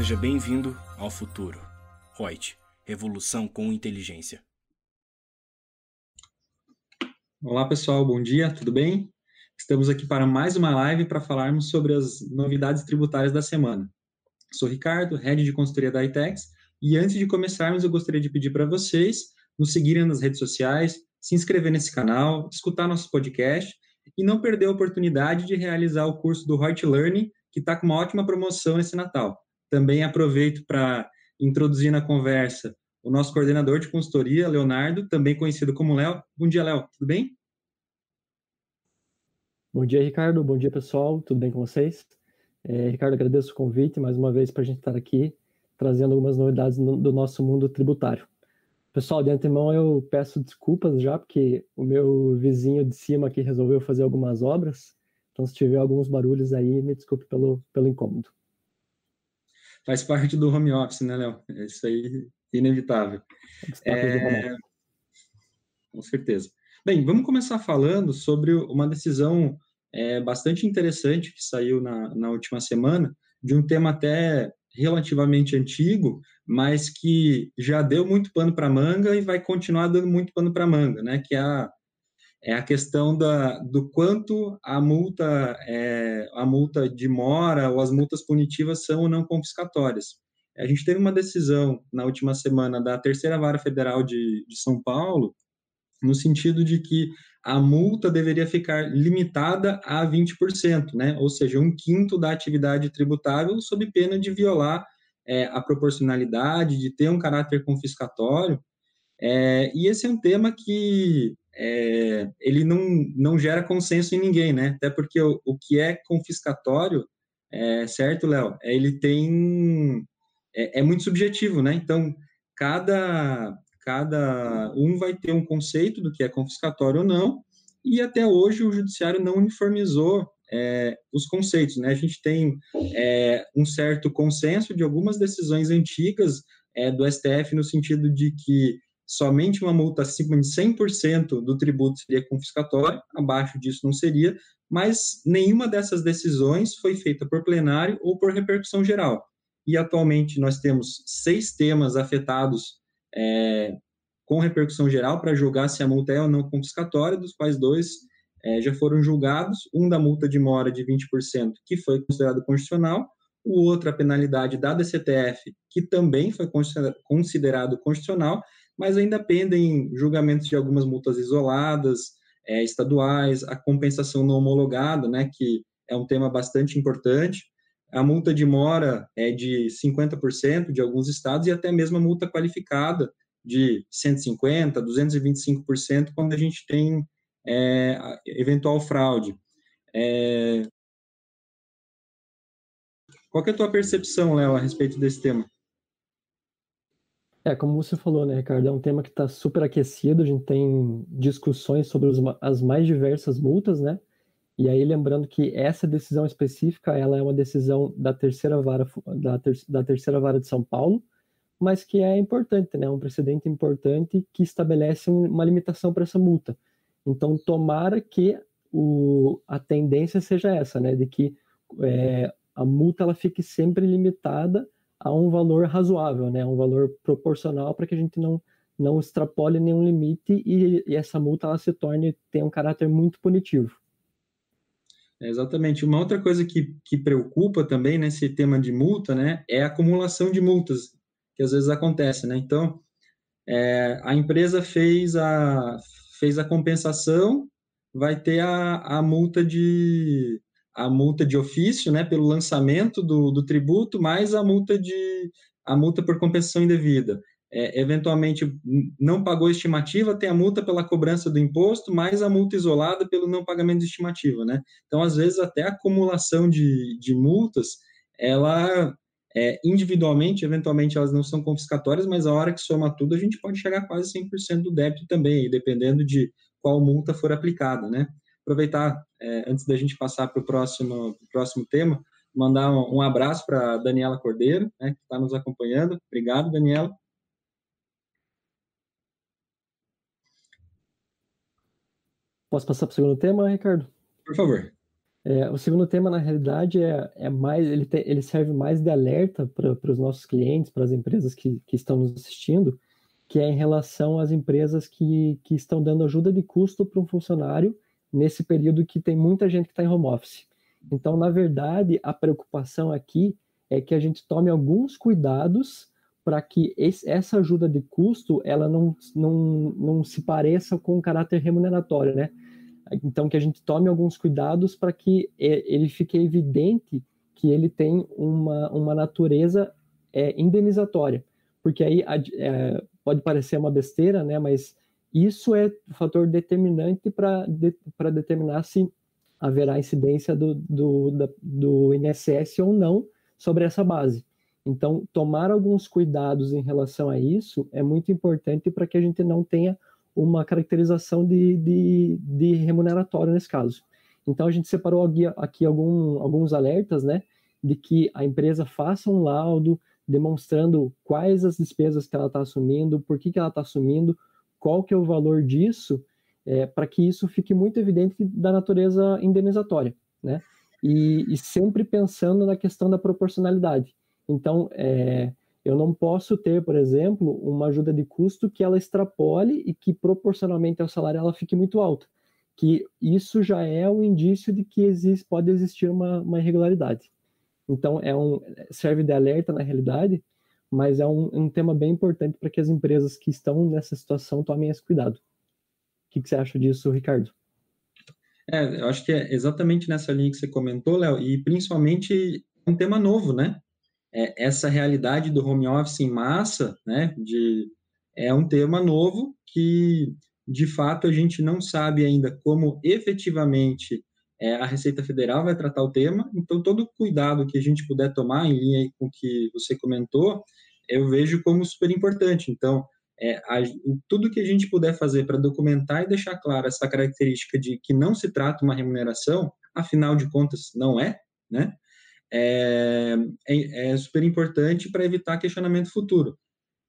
Seja bem-vindo ao futuro. Reut, revolução com inteligência. Olá pessoal, bom dia, tudo bem? Estamos aqui para mais uma live para falarmos sobre as novidades tributárias da semana. Sou Ricardo, head de consultoria da ITEX, e antes de começarmos, eu gostaria de pedir para vocês nos seguirem nas redes sociais, se inscrever nesse canal, escutar nosso podcast e não perder a oportunidade de realizar o curso do Reut Learning, que está com uma ótima promoção esse Natal. Também aproveito para introduzir na conversa o nosso coordenador de consultoria, Leonardo, também conhecido como Léo. Bom dia, Léo, tudo bem? Bom dia, Ricardo. Bom dia, pessoal. Tudo bem com vocês? É, Ricardo, agradeço o convite mais uma vez para a gente estar aqui trazendo algumas novidades no, do nosso mundo tributário. Pessoal, de antemão eu peço desculpas já, porque o meu vizinho de cima aqui resolveu fazer algumas obras. Então, se tiver alguns barulhos aí, me desculpe pelo, pelo incômodo. Faz parte do home office, né, Léo? É isso aí, inevitável. É... Com certeza. Bem, vamos começar falando sobre uma decisão é, bastante interessante que saiu na, na última semana, de um tema até relativamente antigo, mas que já deu muito pano para manga e vai continuar dando muito pano para manga, né? Que é a, é a questão da, do quanto a multa, é, a multa de mora ou as multas punitivas são ou não confiscatórias. A gente teve uma decisão na última semana da Terceira Vara Federal de, de São Paulo, no sentido de que a multa deveria ficar limitada a 20%, né? ou seja, um quinto da atividade tributável, sob pena de violar é, a proporcionalidade, de ter um caráter confiscatório. É, e esse é um tema que é, ele não, não gera consenso em ninguém, né? Até porque o, o que é confiscatório, é, certo, Léo? É, ele tem. É, é muito subjetivo, né? Então, cada, cada um vai ter um conceito do que é confiscatório ou não, e até hoje o judiciário não uniformizou é, os conceitos. Né? A gente tem é, um certo consenso de algumas decisões antigas é, do STF no sentido de que somente uma multa acima de 100% do tributo seria confiscatória, abaixo disso não seria, mas nenhuma dessas decisões foi feita por plenário ou por repercussão geral. E atualmente nós temos seis temas afetados é, com repercussão geral para julgar se a multa é ou não confiscatória, dos quais dois é, já foram julgados, um da multa de mora de 20%, que foi considerado constitucional, o outro a penalidade da DCTF, que também foi considerado constitucional, mas ainda pendem julgamentos de algumas multas isoladas, é, estaduais, a compensação não homologada, né, que é um tema bastante importante, a multa de mora é de 50% de alguns estados e até mesmo a multa qualificada de 150%, 225% quando a gente tem é, eventual fraude. É... Qual é a tua percepção, Léo, a respeito desse tema? É, como você falou, né, Ricardo, é um tema que está super aquecido, a gente tem discussões sobre os, as mais diversas multas, né, e aí, lembrando que essa decisão específica, ela é uma decisão da terceira vara, da, ter, da terceira vara de São Paulo, mas que é importante, né? Um precedente importante que estabelece uma limitação para essa multa. Então, tomara que o, a tendência seja essa, né? De que é, a multa ela fique sempre limitada a um valor razoável, né? Um valor proporcional para que a gente não não extrapole nenhum limite e, e essa multa ela se torne tenha um caráter muito punitivo. É, exatamente. Uma outra coisa que, que preocupa também nesse tema de multa, né, é a acumulação de multas, que às vezes acontece, né? Então, é, a empresa fez a, fez a compensação, vai ter a, a multa de a multa de ofício, né, pelo lançamento do, do tributo, mais a multa de a multa por compensação indevida é, eventualmente não pagou estimativa, tem a multa pela cobrança do imposto, mais a multa isolada pelo não pagamento de estimativa, né? Então, às vezes, até a acumulação de, de multas, ela, é, individualmente, eventualmente, elas não são confiscatórias, mas a hora que soma tudo, a gente pode chegar a quase 100% do débito também, dependendo de qual multa for aplicada, né? Aproveitar, é, antes da gente passar para o próximo, próximo tema, mandar um, um abraço para Daniela Cordeiro, né, que está nos acompanhando. Obrigado, Daniela. Posso passar para o segundo tema, Ricardo? Por favor. É, o segundo tema, na realidade, é, é mais, ele, te, ele serve mais de alerta para os nossos clientes, para as empresas que, que estão nos assistindo, que é em relação às empresas que, que estão dando ajuda de custo para um funcionário nesse período que tem muita gente que está em home office. Então, na verdade, a preocupação aqui é que a gente tome alguns cuidados para que esse, essa ajuda de custo ela não, não, não se pareça com o caráter remuneratório, né? Então, que a gente tome alguns cuidados para que ele fique evidente que ele tem uma, uma natureza é, indenizatória. Porque aí é, pode parecer uma besteira, né? Mas isso é o fator determinante para de, determinar se haverá incidência do, do, da, do INSS ou não sobre essa base. Então, tomar alguns cuidados em relação a isso é muito importante para que a gente não tenha uma caracterização de, de, de, remuneratório nesse caso. Então, a gente separou aqui, algum, alguns alertas, né, de que a empresa faça um laudo demonstrando quais as despesas que ela está assumindo, por que, que ela está assumindo, qual que é o valor disso, é, para que isso fique muito evidente da natureza indenizatória, né? E, e sempre pensando na questão da proporcionalidade. Então, é, eu não posso ter, por exemplo, uma ajuda de custo que ela extrapole e que proporcionalmente ao salário ela fique muito alta. Que isso já é um indício de que existe, pode existir uma, uma irregularidade. Então, é um, serve de alerta na realidade, mas é um, um tema bem importante para que as empresas que estão nessa situação tomem esse cuidado. O que, que você acha disso, Ricardo? É, eu acho que é exatamente nessa linha que você comentou, Léo, e principalmente um tema novo, né? é, essa realidade do home office em massa, né, de, é um tema novo que, de fato, a gente não sabe ainda como efetivamente é, a Receita Federal vai tratar o tema, então todo cuidado que a gente puder tomar em linha com o que você comentou, eu vejo como super importante. Então, é, a, tudo que a gente puder fazer para documentar e deixar clara essa característica de que não se trata uma remuneração, afinal de contas, não é, né? é, é, é super importante para evitar questionamento futuro.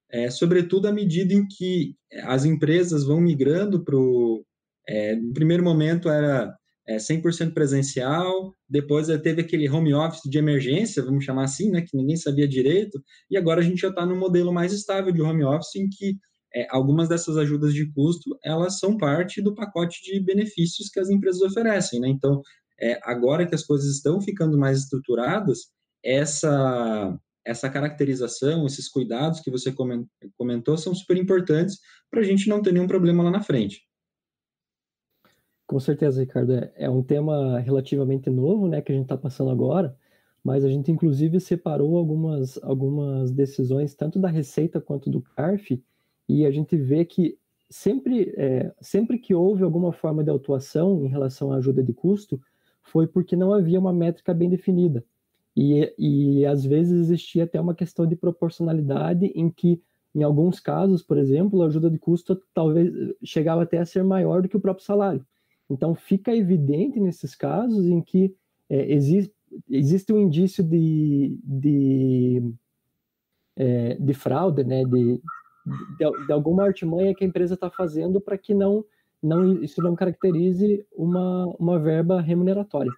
É, sobretudo à medida em que as empresas vão migrando para o. É, no primeiro momento era é, 100% presencial, depois teve aquele home office de emergência, vamos chamar assim, né, que ninguém sabia direito, e agora a gente já está no modelo mais estável de home office, em que é, algumas dessas ajudas de custo elas são parte do pacote de benefícios que as empresas oferecem, né? Então, é, agora que as coisas estão ficando mais estruturadas, essa, essa caracterização, esses cuidados que você comentou são super importantes para a gente não ter nenhum problema lá na frente. Com certeza, Ricardo. É, é um tema relativamente novo, né, que a gente está passando agora, mas a gente inclusive separou algumas, algumas decisões, tanto da Receita quanto do CARF, e a gente vê que sempre, é, sempre que houve alguma forma de autuação em relação à ajuda de custo, foi porque não havia uma métrica bem definida. E, e às vezes existia até uma questão de proporcionalidade em que, em alguns casos, por exemplo, a ajuda de custo talvez chegava até a ser maior do que o próprio salário. Então fica evidente nesses casos em que é, existe, existe um indício de, de, é, de fraude, né, de, de, de alguma artimanha que a empresa está fazendo para que não não, isso não caracterize uma, uma verba remuneratória.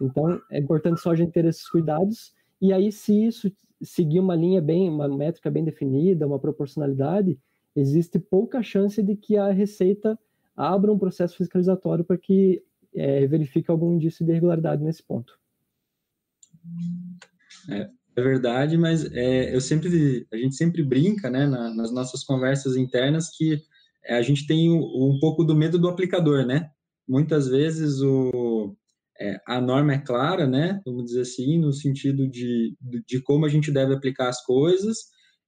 Então, é importante só a gente ter esses cuidados, e aí, se isso seguir uma linha bem, uma métrica bem definida, uma proporcionalidade, existe pouca chance de que a Receita abra um processo fiscalizatório para que é, verifique algum indício de irregularidade nesse ponto. É, é verdade, mas é, eu sempre, a gente sempre brinca, né, na, nas nossas conversas internas que a gente tem um, pouco do medo do aplicador, né? Muitas vezes o, é, a norma é clara, né? Vamos dizer assim, no sentido de, de como a gente deve aplicar as coisas.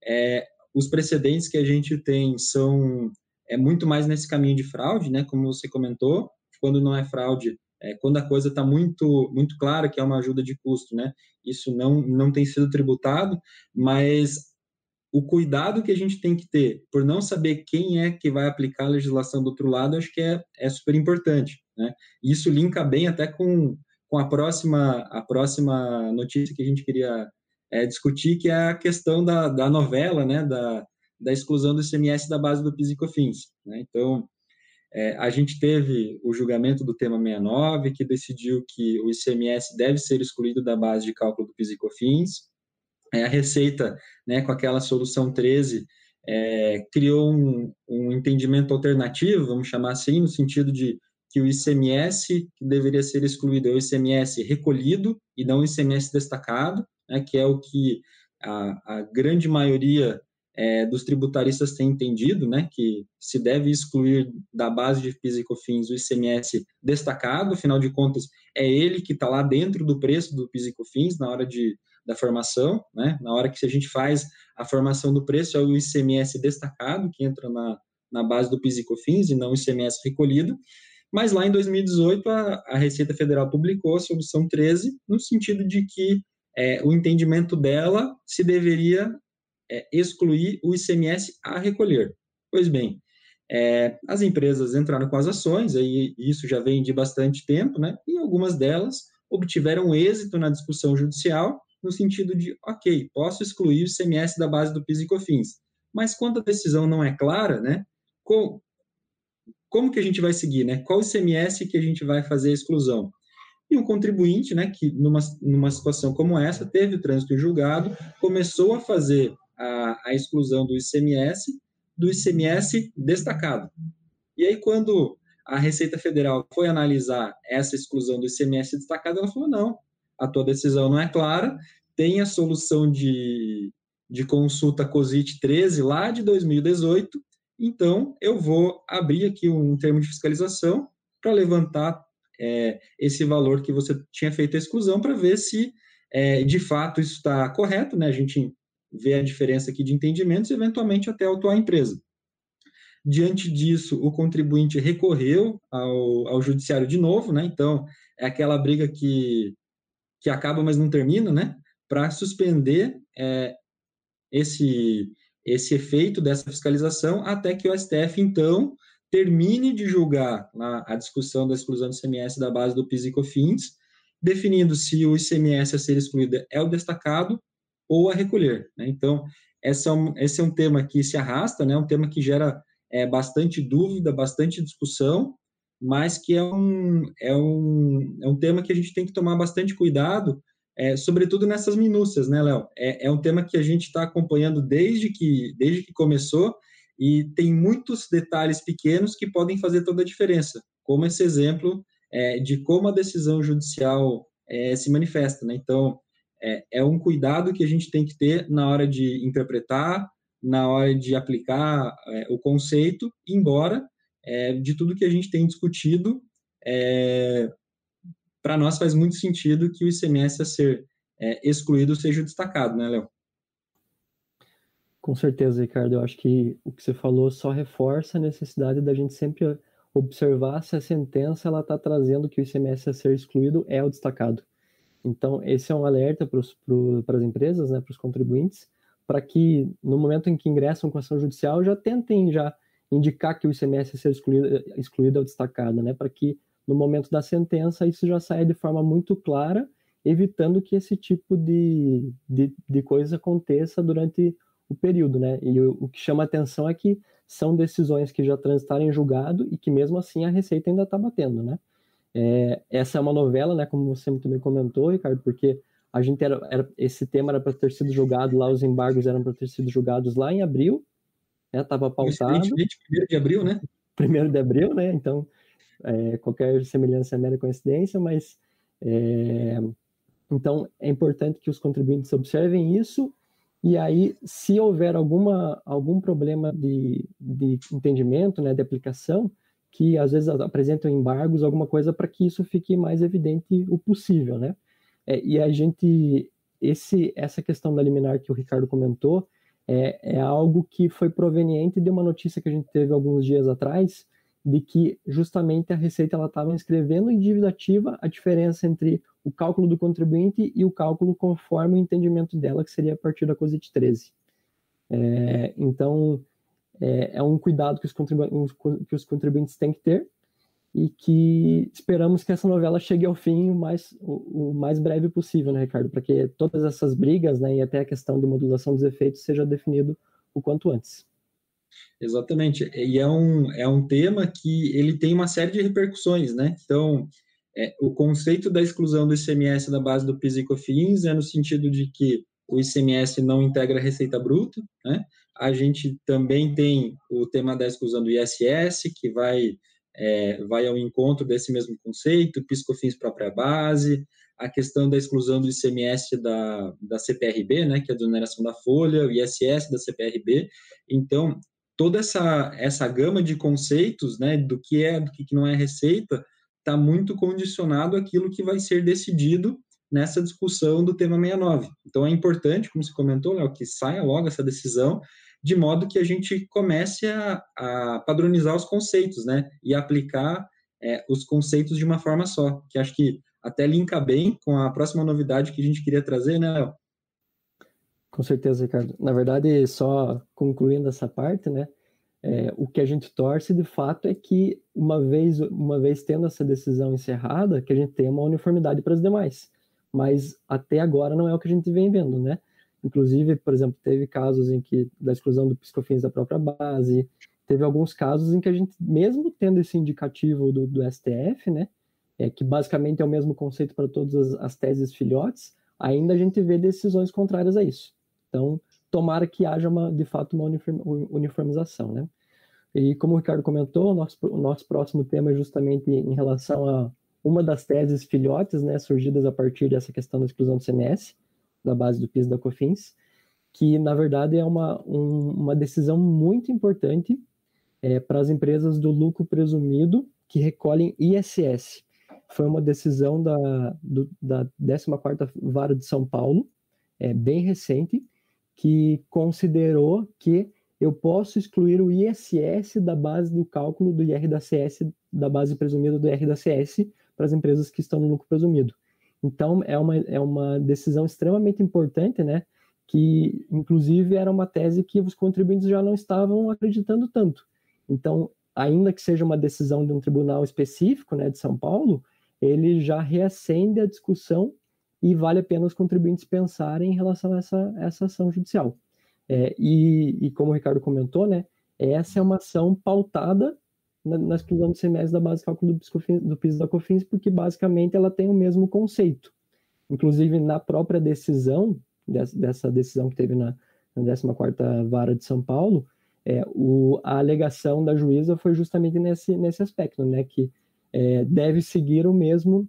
É, os precedentes que a gente tem são é muito mais nesse caminho de fraude, né? Como você comentou, quando não é fraude, é, quando a coisa está muito muito clara que é uma ajuda de custo, né? Isso não não tem sido tributado, mas o cuidado que a gente tem que ter por não saber quem é que vai aplicar a legislação do outro lado, acho que é, é super importante. Né? Isso linka bem até com, com a, próxima, a próxima notícia que a gente queria é, discutir, que é a questão da, da novela, né? da, da exclusão do ICMS da base do PIS e COFINS. Né? Então, é, a gente teve o julgamento do tema 69, que decidiu que o ICMS deve ser excluído da base de cálculo do PIS e COFINS. É, a Receita, né, com aquela solução 13, é, criou um, um entendimento alternativo, vamos chamar assim, no sentido de que o ICMS que deveria ser excluído é o ICMS recolhido e não o ICMS destacado, né, que é o que a, a grande maioria é, dos tributaristas têm entendido, né, que se deve excluir da base de PIS e COFINS o ICMS destacado, afinal de contas, é ele que está lá dentro do preço do PIS e COFINS na hora de, da formação, né, na hora que a gente faz a formação do preço, é o ICMS destacado que entra na, na base do PIS e COFINS e não o ICMS recolhido, mas lá em 2018 a, a Receita Federal publicou a solução 13 no sentido de que é, o entendimento dela se deveria é, excluir o ICMS a recolher. Pois bem, é, as empresas entraram com as ações, aí isso já vem de bastante tempo, né? E algumas delas obtiveram êxito na discussão judicial, no sentido de, ok, posso excluir o ICMS da base do PIS e COFINS, mas quando a decisão não é clara, né? Com, como que a gente vai seguir, né? Qual ICMS que a gente vai fazer a exclusão? E um contribuinte, né, que numa, numa situação como essa, teve o trânsito julgado, começou a fazer a, a exclusão do ICMS, do ICMS destacado. E aí, quando a Receita Federal foi analisar essa exclusão do ICMS destacado, ela falou: não, a tua decisão não é clara, tem a solução de, de consulta COSIT 13 lá de 2018, então eu vou abrir aqui um termo de fiscalização para levantar é, esse valor que você tinha feito a exclusão para ver se é, de fato isso está correto, né? A gente ver a diferença aqui de entendimentos e, eventualmente, até autuar a empresa. Diante disso, o contribuinte recorreu ao, ao judiciário de novo, né? Então, é aquela briga que, que acaba, mas não termina, né? Para suspender é, esse, esse efeito dessa fiscalização até que o STF, então, termine de julgar a, a discussão da exclusão do ICMS da base do PIS e COFINS, definindo se o ICMS a ser excluído é o destacado ou a recolher. Né? Então, esse é, um, esse é um tema que se arrasta, né? um tema que gera é, bastante dúvida, bastante discussão, mas que é um, é, um, é um tema que a gente tem que tomar bastante cuidado, é, sobretudo nessas minúcias, né, Léo? É, é um tema que a gente está acompanhando desde que, desde que começou e tem muitos detalhes pequenos que podem fazer toda a diferença, como esse exemplo é, de como a decisão judicial é, se manifesta. Né? Então, é, é um cuidado que a gente tem que ter na hora de interpretar, na hora de aplicar é, o conceito, embora é, de tudo que a gente tem discutido, é, para nós faz muito sentido que o ICMS a ser é, excluído seja destacado, né, Léo? Com certeza, Ricardo. Eu acho que o que você falou só reforça a necessidade da gente sempre observar se a sentença ela está trazendo que o ICMS a ser excluído é o destacado. Então, esse é um alerta para as empresas, né, para os contribuintes, para que no momento em que ingressam com ação judicial já tentem já indicar que o ICMS ser excluído, excluído ou destacado, né, para que no momento da sentença isso já saia de forma muito clara, evitando que esse tipo de, de, de coisa aconteça durante o período, né? E o, o que chama atenção é que são decisões que já transitaram em julgado e que mesmo assim a Receita ainda está batendo, né? É, essa é uma novela, né, como você muito bem comentou, Ricardo, porque a gente era, era esse tema era para ter sido julgado lá, os embargos eram para ter sido julgados lá em abril, né, estava pautado. Primeiro de abril, né? Primeiro de abril, né? Então, é, qualquer semelhança é mera coincidência, mas é, então é importante que os contribuintes observem isso e aí, se houver alguma, algum problema de, de entendimento, né, de aplicação, que às vezes apresentam embargos, alguma coisa para que isso fique mais evidente o possível, né? É, e a gente, esse, essa questão da liminar que o Ricardo comentou, é, é algo que foi proveniente de uma notícia que a gente teve alguns dias atrás, de que justamente a Receita ela estava inscrevendo em dívida ativa a diferença entre o cálculo do contribuinte e o cálculo conforme o entendimento dela, que seria a partir da COSIT 13. É, então, é, é um cuidado que os, que os contribuintes têm que ter e que esperamos que essa novela chegue ao fim o mais, o, o mais breve possível, né, Ricardo? Para que todas essas brigas né, e até a questão de modulação dos efeitos seja definido o quanto antes. Exatamente. E é um, é um tema que ele tem uma série de repercussões, né? Então, é, o conceito da exclusão do ICMS da base do PIS e COFINS é no sentido de que o ICMS não integra a receita bruta, né? A gente também tem o tema da exclusão do ISS, que vai, é, vai ao encontro desse mesmo conceito, PIS, COFINS própria base, a questão da exclusão do ICMS da, da CPRB, né, que é a desoneração da folha, o ISS da CPRB. Então, toda essa, essa gama de conceitos, né, do que é, do que não é receita, está muito condicionado àquilo que vai ser decidido nessa discussão do tema 69. Então, é importante, como você comentou, Léo, que saia logo essa decisão, de modo que a gente comece a, a padronizar os conceitos, né, e aplicar é, os conceitos de uma forma só, que acho que até linka bem com a próxima novidade que a gente queria trazer, né, Léo? Com certeza, Ricardo. Na verdade, só concluindo essa parte, né, é, o que a gente torce de fato é que uma vez, uma vez tendo essa decisão encerrada, que a gente tenha uma uniformidade para as demais. Mas até agora não é o que a gente vem vendo, né? Inclusive, por exemplo, teve casos em que da exclusão do piscofins da própria base, teve alguns casos em que a gente, mesmo tendo esse indicativo do, do STF, né, é, que basicamente é o mesmo conceito para todas as, as teses filhotes, ainda a gente vê decisões contrárias a isso. Então, tomara que haja uma, de fato uma uniformização, né? E como o Ricardo comentou, o nosso, o nosso próximo tema é justamente em relação a uma das teses filhotes, né, surgidas a partir dessa questão da exclusão do CMS, da base do PIS da COFINS, que na verdade é uma, um, uma decisão muito importante é, para as empresas do lucro presumido que recolhem ISS, foi uma decisão da, do, da 14ª Vara de São Paulo, é, bem recente, que considerou que eu posso excluir o ISS da base do cálculo do IR da CS, da base presumida do IR da CS, para as empresas que estão no lucro presumido. Então, é uma, é uma decisão extremamente importante, né? Que, inclusive, era uma tese que os contribuintes já não estavam acreditando tanto. Então, ainda que seja uma decisão de um tribunal específico, né, de São Paulo, ele já reacende a discussão e vale a pena os contribuintes pensarem em relação a essa, essa ação judicial. É, e, e, como o Ricardo comentou, né, essa é uma ação pautada na, na exclusão do CMS da base de cálculo do, do PIS da COFINS, porque basicamente ela tem o mesmo conceito. Inclusive, na própria decisão, dessa, dessa decisão que teve na, na 14ª Vara de São Paulo, é, o, a alegação da juíza foi justamente nesse, nesse aspecto, né, que é, deve seguir o mesmo,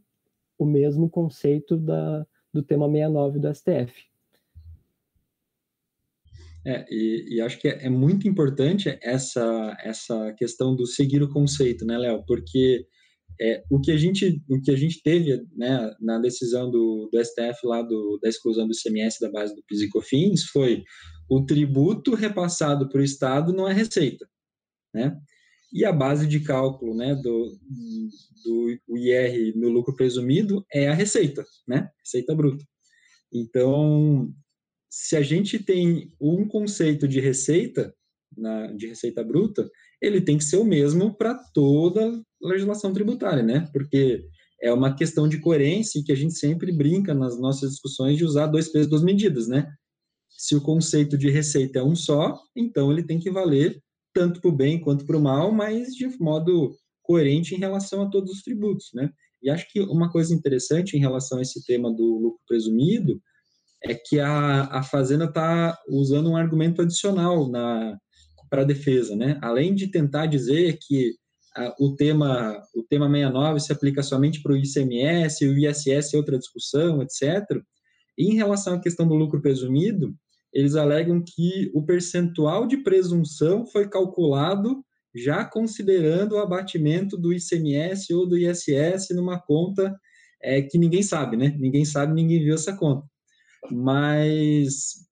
o mesmo conceito da, do tema 69 do STF. É, e, e, acho que é, é, muito importante essa, essa questão do seguir o conceito, né, Léo? Porque é, o, que a gente, o que a gente teve né, na decisão do, do STF lá do, da exclusão do ICMS da base do PIS e COFINS foi o tributo repassado para o Estado não é receita, né? E a base de cálculo né, do, do IR no lucro presumido é a receita, né? Receita bruta. Então, se a gente tem um conceito de receita, na, de receita bruta, ele tem que ser o mesmo para toda a legislação tributária, né? Porque é uma questão de coerência que a gente sempre brinca nas nossas discussões de usar dois pesos, duas medidas, né? Se o conceito de receita é um só, então ele tem que valer tanto para o bem quanto para o mal, mas de modo coerente em relação a todos os tributos, né? E acho que uma coisa interessante em relação a esse tema do lucro presumido é que a, a Fazenda está usando um argumento adicional para a defesa, né? Além de tentar dizer que a, o tema o tema 69 se aplica somente para o ICMS, o ISS é outra discussão, etc. Em relação à questão do lucro presumido, eles alegam que o percentual de presunção foi calculado já considerando o abatimento do ICMS ou do ISS numa conta é, que ninguém sabe, né? Ninguém sabe, ninguém viu essa conta. Mas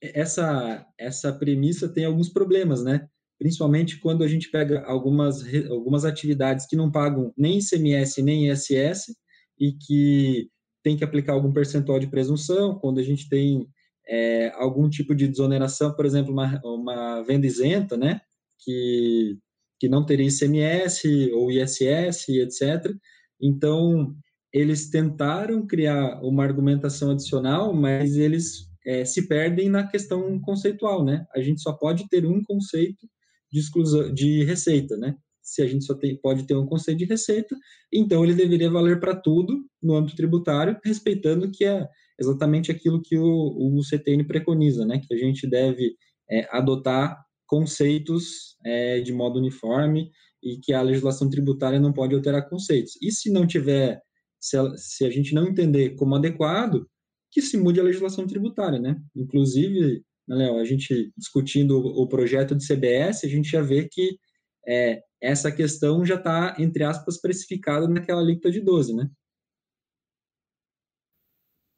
essa, essa premissa tem alguns problemas, né? Principalmente quando a gente pega algumas, algumas atividades que não pagam nem ICMS nem ISS e que tem que aplicar algum percentual de presunção, quando a gente tem é, algum tipo de desoneração, por exemplo, uma, uma venda isenta, né, que, que não teria ICMS ou ISS, etc. Então, eles tentaram criar uma argumentação adicional, mas eles é, se perdem na questão conceitual, né? A gente só pode ter um conceito de exclusão de receita, né? Se a gente só tem, pode ter um conceito de receita, então ele deveria valer para tudo no âmbito tributário, respeitando que é exatamente aquilo que o, o CTN preconiza, né? Que a gente deve é, adotar conceitos é, de modo uniforme e que a legislação tributária não pode alterar conceitos. E se não tiver, se a, se a gente não entender como adequado, que se mude a legislação tributária, né? Inclusive, né, Léo, a gente discutindo o projeto de CBS, a gente já vê que é, essa questão já está, entre aspas, precificada naquela alíquota de 12, né?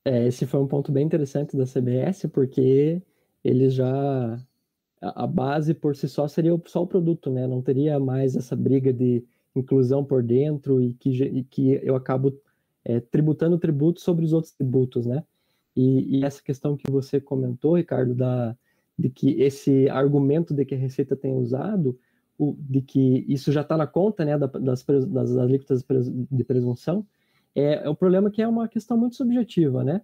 É, esse foi um ponto bem interessante da CBS, porque eles já. A base por si só seria só o produto, né? Não teria mais essa briga de inclusão por dentro e que, e que eu acabo é, tributando tributo sobre os outros tributos, né? E, e, essa questão que você comentou, Ricardo, da, de que esse argumento de que a Receita tem usado, o, de que isso já está na conta né, das, das, das alíquotas de presunção, é, é o problema que é uma questão muito subjetiva, né?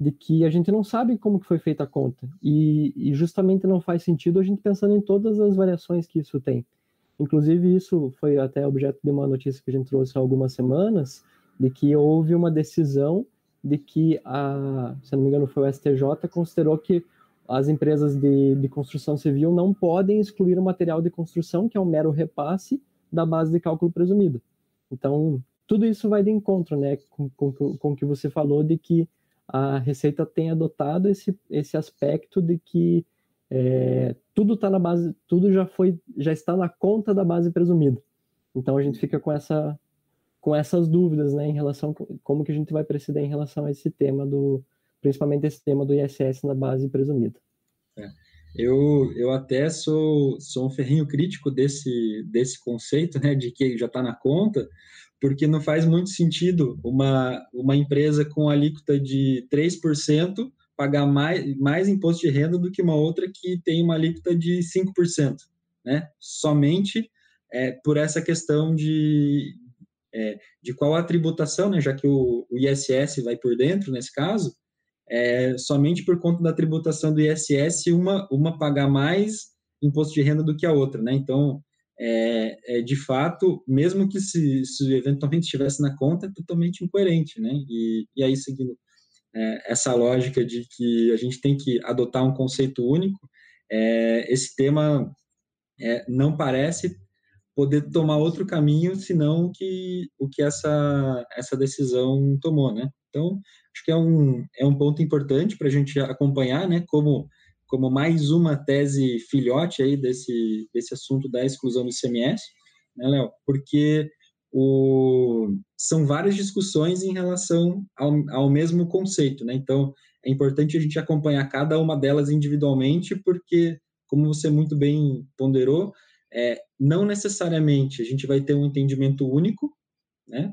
De que a gente não sabe como que foi feita a conta. E, e justamente não faz sentido a gente pensando em todas as variações que isso tem. Inclusive, isso foi até objeto de uma notícia que a gente trouxe há algumas semanas, de que houve uma decisão de que, a, se não me engano, foi o STJ, considerou que as empresas de, de construção civil não podem excluir o material de construção, que é um mero repasse da base de cálculo presumida. Então, tudo isso vai de encontro né, com, com, com o que você falou de que a Receita tem adotado esse, esse aspecto de que é, tudo está na base, tudo já foi, já está na conta da base presumida. Então a gente fica com essa com essas dúvidas, né, em relação como que a gente vai proceder em relação a esse tema do, principalmente esse tema do ISS na base presumida. É. Eu, eu até sou, sou um ferrinho crítico desse, desse conceito, né, de que já está na conta, porque não faz muito sentido uma, uma empresa com alíquota de 3% pagar mais, mais imposto de renda do que uma outra que tem uma alíquota de 5%, né? Somente é, por essa questão de, é, de qual a tributação, né, já que o, o, ISS vai por dentro nesse caso, é, somente por conta da tributação do ISS, uma, uma pagar mais imposto de renda do que a outra, né? Então, é, é de fato, mesmo que se, se, eventualmente estivesse na conta, é totalmente incoerente, né? E, e aí, seguindo é, essa lógica de que a gente tem que adotar um conceito único, é, esse tema não parece poder tomar outro caminho senão o que, o que essa, essa decisão tomou, né? Então, acho que é um, é um ponto importante para a gente acompanhar, né? Como, como mais uma tese filhote aí desse, desse assunto da exclusão do ICMS, né, Léo? Porque o, são várias discussões em relação ao, ao mesmo conceito, né? Então, é importante a gente acompanhar cada uma delas individualmente, porque, como você muito bem ponderou, é, não necessariamente a gente vai ter um entendimento único, né?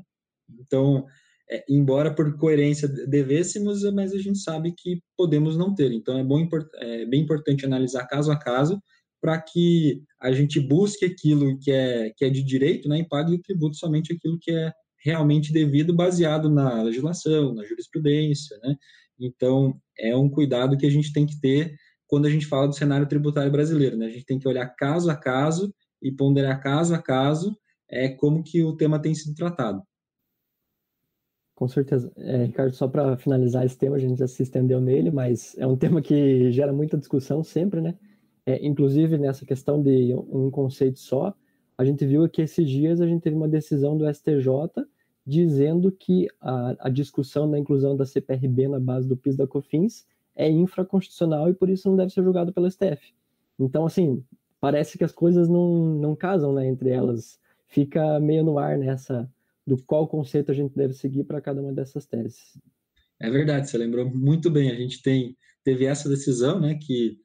Então, é, embora por coerência devêssemos, mas a gente sabe que podemos não ter. Então, é, bom, é bem importante analisar caso a caso para que a gente busque aquilo que é, que é de direito né, e pague o tributo somente aquilo que é realmente devido, baseado na legislação, na jurisprudência. Né? Então, é um cuidado que a gente tem que ter quando a gente fala do cenário tributário brasileiro. Né? A gente tem que olhar caso a caso e ponderar caso a caso é, como que o tema tem sido tratado. Com certeza. É, Ricardo, só para finalizar esse tema, a gente já se estendeu nele, mas é um tema que gera muita discussão sempre, né? É, inclusive nessa questão de um conceito só, a gente viu que esses dias a gente teve uma decisão do STJ dizendo que a, a discussão da inclusão da CPRB na base do PIS da COFINS é infraconstitucional e por isso não deve ser julgado pelo STF. Então, assim, parece que as coisas não, não casam né, entre elas. Fica meio no ar nessa do qual conceito a gente deve seguir para cada uma dessas teses. É verdade, você lembrou muito bem. A gente tem teve essa decisão, né, que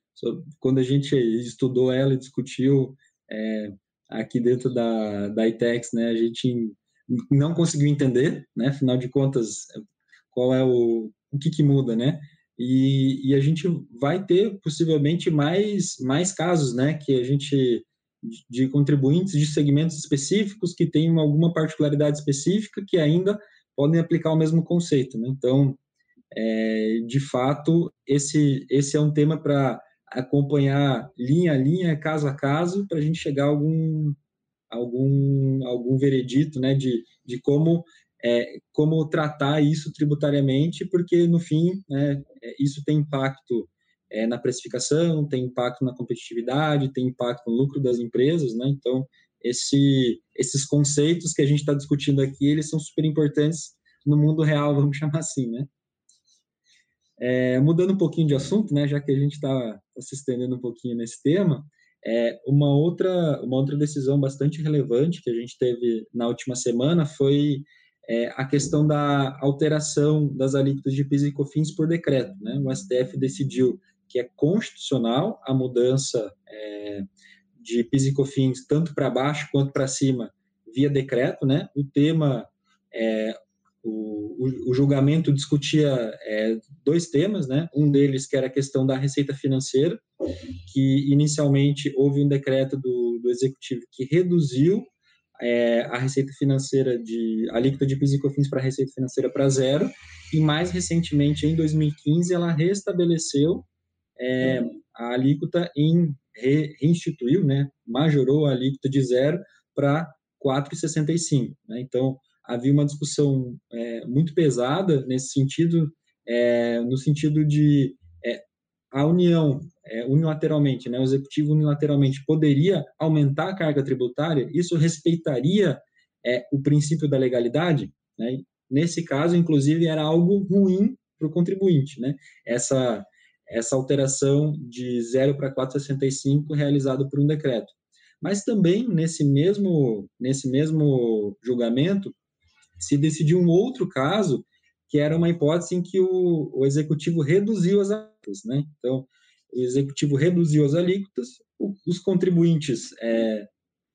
quando a gente estudou ela e discutiu é, aqui dentro da, da ITEX, né, a gente não conseguiu entender, né, afinal de contas, qual é o, o que, que muda, né? E, e, a gente vai ter possivelmente mais, mais casos, né, que a gente de contribuintes de segmentos específicos que têm alguma particularidade específica que ainda podem aplicar o mesmo conceito. Né? Então, é, de fato, esse, esse é um tema para acompanhar linha a linha, caso a caso, para a gente chegar a algum, algum, algum veredito né, de, de como, é, como tratar isso tributariamente, porque, no fim, né, é, isso tem impacto é, na precificação, tem impacto na competitividade, tem impacto no lucro das empresas, né? Então, esse, esses conceitos que a gente está discutindo aqui, eles são super importantes no mundo real, vamos chamar assim, né? É, mudando um pouquinho de assunto, né, já que a gente está tá se estendendo um pouquinho nesse tema, é, uma, outra, uma outra decisão bastante relevante que a gente teve na última semana foi é, a questão da alteração das alíquotas de PIS e COFINS por decreto. Né? O STF decidiu que é constitucional a mudança é, de PIS e COFINS tanto para baixo quanto para cima via decreto, né? O tema, é, o, o, julgamento discutia é, dois temas, né? Um deles que era a questão da receita financeira, que inicialmente houve um decreto do, do executivo que reduziu é, a receita financeira de a alíquota de PIS e COFINS para receita financeira para zero e mais recentemente em 2015 ela restabeleceu é, a alíquota em reinstituiu, né, majorou a alíquota de zero para 4,65. Né? Então, havia uma discussão é, muito pesada nesse sentido, é, no sentido de a União, é, unilateralmente, né, o Executivo unilateralmente poderia aumentar a carga tributária, isso respeitaria é, o princípio da legalidade? Né? Nesse caso, inclusive, era algo ruim para o contribuinte. Né? Essa essa alteração de 0 para 4,65 realizado por um decreto. Mas também nesse mesmo nesse mesmo julgamento se decidiu um outro caso que era uma hipótese em que o, o executivo reduziu as alíquotas, né? Então o executivo reduziu as alíquotas, os contribuintes é,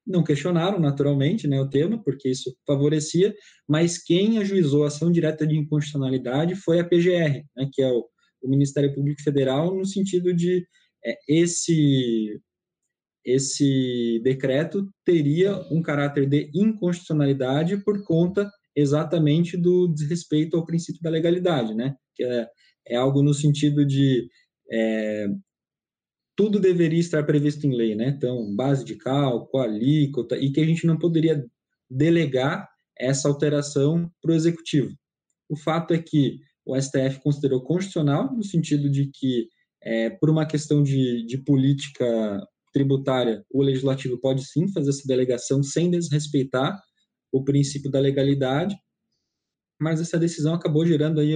não questionaram naturalmente, né, o tema, porque isso favorecia, mas quem ajuizou a ação direta de inconstitucionalidade foi a PGR, né, que é o o Ministério Público Federal no sentido de é, esse esse decreto teria um caráter de inconstitucionalidade por conta exatamente do desrespeito ao princípio da legalidade, né? Que é, é algo no sentido de é, tudo deveria estar previsto em lei, né? Então, base de cálculo, alíquota, e que a gente não poderia delegar essa alteração para o executivo. O fato é que o STF considerou constitucional, no sentido de que, é, por uma questão de, de política tributária, o legislativo pode sim fazer essa delegação sem desrespeitar o princípio da legalidade, mas essa decisão acabou gerando aí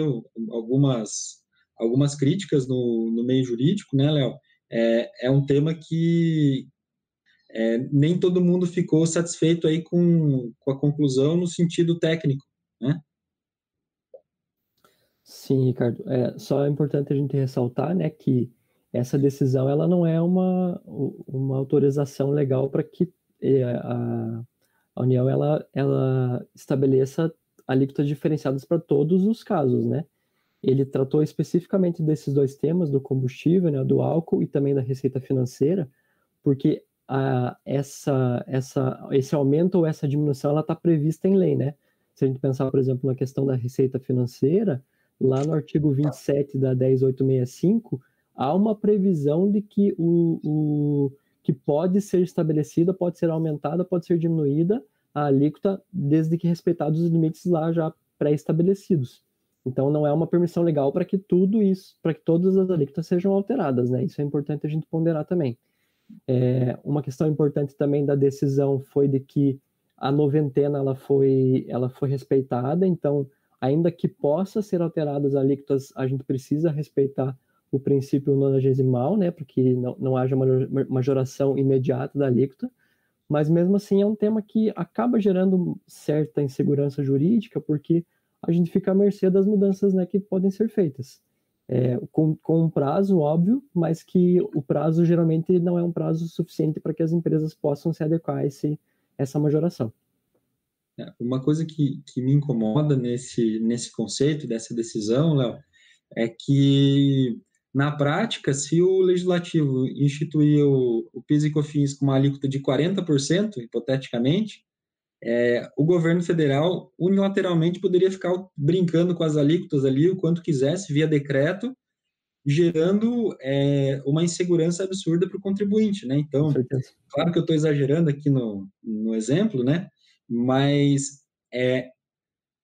algumas, algumas críticas no, no meio jurídico, né, Léo? É, é um tema que é, nem todo mundo ficou satisfeito aí com, com a conclusão no sentido técnico, né? Sim, Ricardo. É, só é importante a gente ressaltar, né, que essa decisão ela não é uma, uma autorização legal para que é, a, a União ela, ela estabeleça alíquotas diferenciadas para todos os casos, né? Ele tratou especificamente desses dois temas, do combustível, né, do álcool e também da receita financeira, porque a, essa, essa, esse aumento ou essa diminuição ela está prevista em lei, né? Se a gente pensar, por exemplo, na questão da receita financeira, lá no artigo 27 da 10865, há uma previsão de que o, o que pode ser estabelecida, pode ser aumentada, pode ser diminuída a alíquota, desde que respeitados os limites lá já pré-estabelecidos. Então não é uma permissão legal para que tudo isso, para que todas as alíquotas sejam alteradas, né? Isso é importante a gente ponderar também. É, uma questão importante também da decisão foi de que a noventena ela foi, ela foi respeitada, então ainda que possa ser alteradas alíquotas, a gente precisa respeitar o princípio nonagesimal, né, para que não, não haja uma majoração imediata da alíquota, mas mesmo assim é um tema que acaba gerando certa insegurança jurídica, porque a gente fica à mercê das mudanças né, que podem ser feitas. É, com, com um prazo óbvio, mas que o prazo geralmente não é um prazo suficiente para que as empresas possam se adequar a esse, essa majoração. É, uma coisa que, que me incomoda nesse, nesse conceito, dessa decisão, Léo, é que, na prática, se o legislativo instituir o, o PIS e COFINS com uma alíquota de 40%, hipoteticamente, é, o governo federal unilateralmente poderia ficar brincando com as alíquotas ali o quanto quisesse via decreto, gerando é, uma insegurança absurda para o contribuinte, né? Então, claro que eu estou exagerando aqui no, no exemplo, né? Mas é,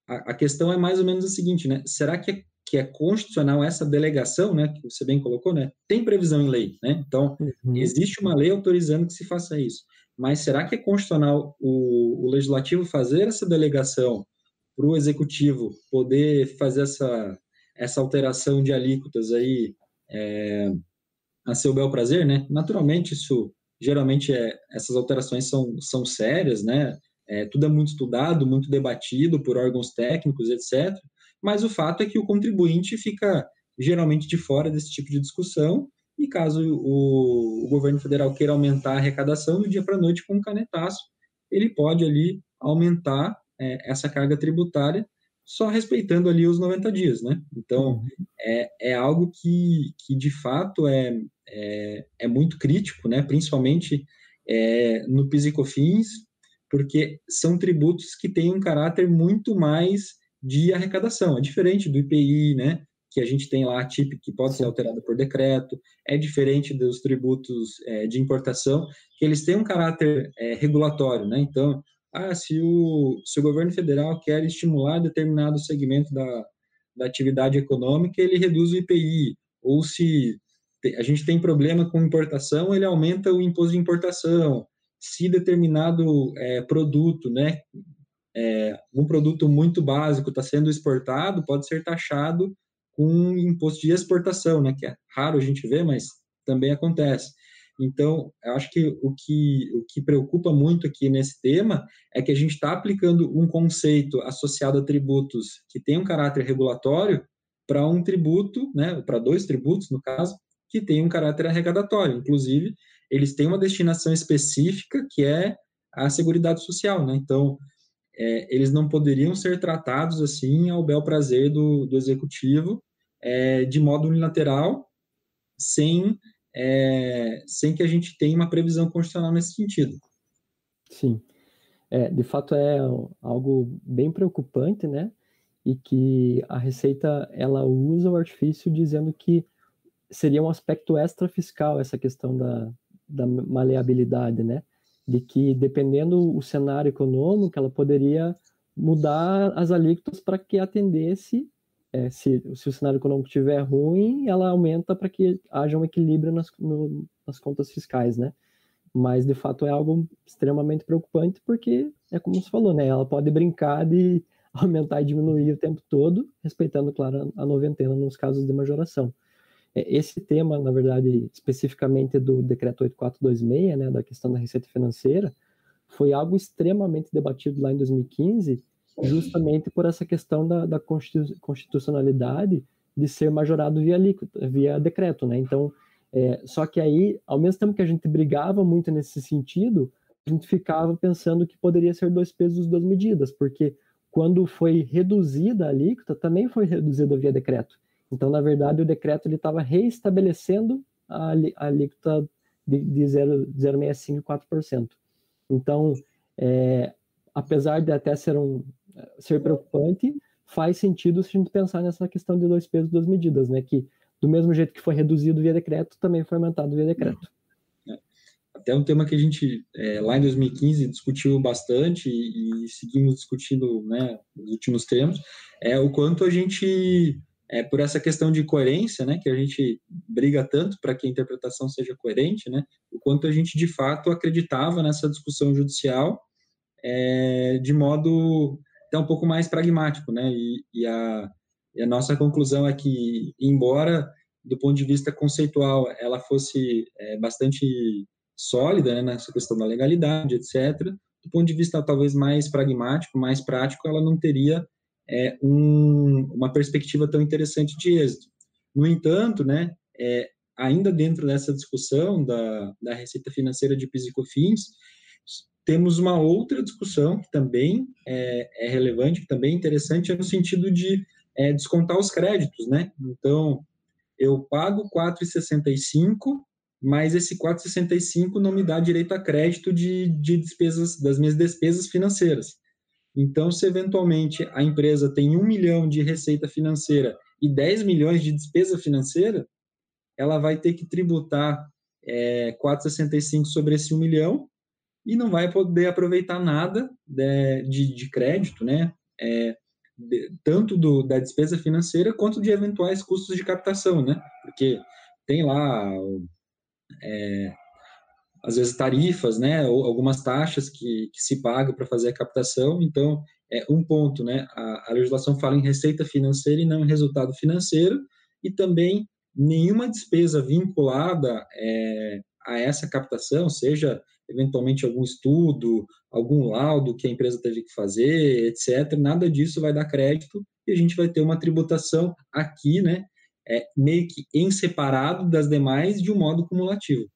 a, a, questão é mais ou menos a seguinte, né? Será que é, que é constitucional essa delegação, né? Que você bem colocou, né? Tem previsão em lei, né? Então, uhum. existe uma lei autorizando que se faça isso. Mas será que é constitucional o, o legislativo fazer essa delegação para o executivo poder fazer essa essa alteração de alíquotas aí é, a seu bel prazer, né? Naturalmente, isso geralmente é, essas alterações são, são sérias, né? É, tudo é muito estudado, muito debatido por órgãos técnicos, etc. Mas o fato é que o contribuinte fica geralmente de fora desse tipo de discussão e caso o, o governo federal queira aumentar a arrecadação do dia para a noite com um canetaço, ele pode ali aumentar é, essa carga tributária só respeitando ali os 90 dias, né? Então, é, é algo que, que de fato é, é, é muito crítico, né? Principalmente é, no PIS e COFINS, porque são tributos que têm um caráter muito mais de arrecadação. É diferente do IPI, né? Que a gente tem lá a TIP, que pode ser alterada por decreto, é diferente dos tributos é, de importação, que eles têm um caráter é, regulatório, né? Então, ah, se o, se o governo federal quer estimular determinado segmento da, da atividade econômica, ele reduz o IPI, ou se a gente tem problema com importação, ele aumenta o imposto de importação. Se determinado é, produto, né, é, um produto muito básico está sendo exportado, pode ser taxado com imposto de exportação, né, que é raro a gente ver, mas também acontece. Então, eu acho que o que, o que preocupa muito aqui nesse tema é que a gente está aplicando um conceito associado a tributos que tem um caráter regulatório para um tributo, né, para dois tributos, no caso, que tem um caráter arrecadatório. Inclusive, eles têm uma destinação específica que é a Seguridade Social. Né? Então, é, eles não poderiam ser tratados assim ao bel prazer do, do executivo é, de modo unilateral, sem é, sem que a gente tenha uma previsão constitucional nesse sentido. Sim, é, de fato é algo bem preocupante, né? E que a Receita ela usa o artifício dizendo que seria um aspecto extra fiscal essa questão da, da maleabilidade, né? De que dependendo o cenário econômico, ela poderia mudar as alíquotas para que atendesse é, se, se, o cenário econômico estiver ruim, ela aumenta para que haja um equilíbrio nas, no, nas contas fiscais, né? Mas, de fato, é algo extremamente preocupante, porque é como você falou, né? Ela pode brincar de aumentar e diminuir o tempo todo, respeitando, claro, a noventena nos casos de majoração. É, esse tema, na verdade, especificamente do decreto 8426, né, da questão da receita financeira, foi algo extremamente debatido lá em 2015 justamente por essa questão da, da constitucionalidade de ser majorado via via decreto, né? Então, é, só que aí, ao mesmo tempo que a gente brigava muito nesse sentido, a gente ficava pensando que poderia ser dois pesos, duas medidas, porque quando foi reduzida a alíquota, também foi reduzida via decreto. Então, na verdade, o decreto ele estava reestabelecendo a, alíquota de, de 0,65 e 4%. Então, é, apesar de até ser um, ser preocupante, faz sentido se a gente pensar nessa questão de dois pesos, duas medidas, né? Que do mesmo jeito que foi reduzido via decreto, também foi aumentado via decreto. É. Até um tema que a gente, é, lá em 2015, discutiu bastante e, e seguimos discutindo né, nos últimos tempos, é o quanto a gente, é, por essa questão de coerência, né, que a gente briga tanto para que a interpretação seja coerente, né, o quanto a gente, de fato, acreditava nessa discussão judicial é, de modo até um pouco mais pragmático, né? E, e, a, e, a, nossa conclusão é que, embora do ponto de vista conceitual ela fosse é, bastante sólida né, nessa questão da legalidade, etc., do ponto de vista talvez mais pragmático, mais prático, ela não teria é, um, uma perspectiva tão interessante de êxito. No entanto, né, é, ainda dentro dessa discussão da, da receita financeira de PIS temos uma outra discussão que também é, é relevante, que também é interessante, é no sentido de é, descontar os créditos, né? Então, eu pago 4,65 mas esse 465 não me dá direito a crédito de, de despesas das minhas despesas financeiras. Então, se eventualmente a empresa tem um milhão de receita financeira e 10 milhões de despesa financeira, ela vai ter que tributar é, 465 sobre esse 1 milhão e não vai poder aproveitar nada de, de, de crédito, né? É, de, tanto do, da despesa financeira quanto de eventuais custos de captação, né? Porque tem lá é, às vezes tarifas, né, ou algumas taxas que, que se pagam para fazer a captação. Então, é um ponto, né, a, a, legislação fala em receita financeira e não em resultado financeiro, e também nenhuma despesa vinculada é, a essa captação, seja eventualmente algum estudo, algum laudo que a empresa teve que fazer, etc. Nada disso vai dar crédito e a gente vai ter uma tributação aqui, né, é, meio que em separado das demais de um modo cumulativo.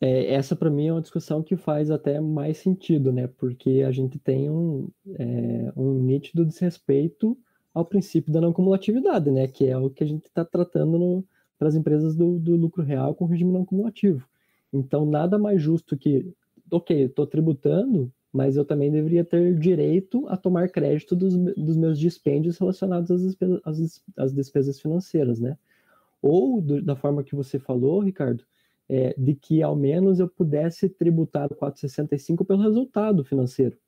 É, essa para mim é uma discussão que faz até mais sentido, né? Porque a gente tem um, é, um nítido desrespeito ao princípio da não cumulatividade, né? Que é o que a gente está tratando para as empresas do, do, lucro real com regime não cumulativo. Então, nada mais justo que, ok, estou tributando, mas eu também deveria ter direito a tomar crédito dos, dos meus dispêndios relacionados às despesas, às, às despesas financeiras, né? Ou, do, da forma que você falou, Ricardo, é, de que ao menos eu pudesse tributar o 465 pelo resultado financeiro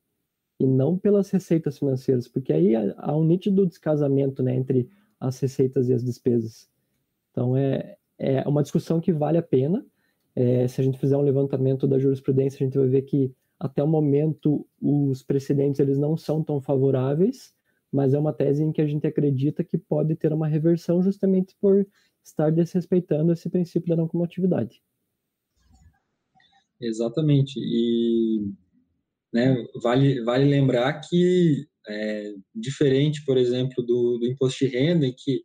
e não pelas receitas financeiras, porque aí há um nítido descasamento né, entre as receitas e as despesas. Então é, é uma discussão que vale a pena. É, se a gente fizer um levantamento da jurisprudência, a gente vai ver que até o momento os precedentes eles não são tão favoráveis, mas é uma tese em que a gente acredita que pode ter uma reversão justamente por estar desrespeitando esse princípio da não cumulatividade. Exatamente. E né, vale, vale lembrar que, é, diferente, por exemplo, do, do imposto de renda, em que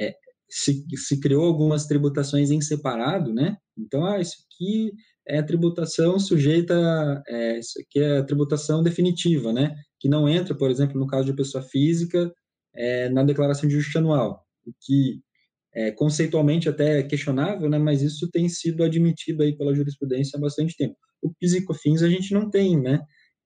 é, se, se criou algumas tributações em separado, né? Então, ah, isso aqui é tributação sujeita, é, isso aqui é tributação definitiva, né? Que não entra, por exemplo, no caso de pessoa física, é, na declaração de justiça anual, que é, conceitualmente até questionável, né, mas isso tem sido admitido aí pela jurisprudência há bastante tempo. O PIS a gente não tem, né,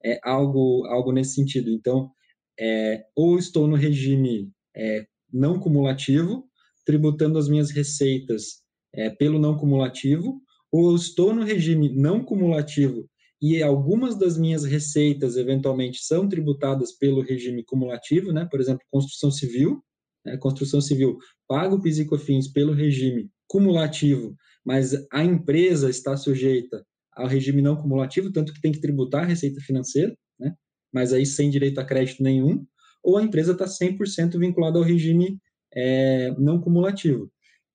é, algo, algo nesse sentido. Então, é, ou estou no regime é, não cumulativo, tributando as minhas receitas é, pelo não cumulativo, ou estou no regime não cumulativo e algumas das minhas receitas eventualmente são tributadas pelo regime cumulativo, né? Por exemplo, construção civil, né? construção civil paga o PIS e COFINS pelo regime cumulativo, mas a empresa está sujeita ao regime não cumulativo, tanto que tem que tributar a receita financeira, né? mas aí sem direito a crédito nenhum, ou a empresa está 100% vinculada ao regime é, não cumulativo.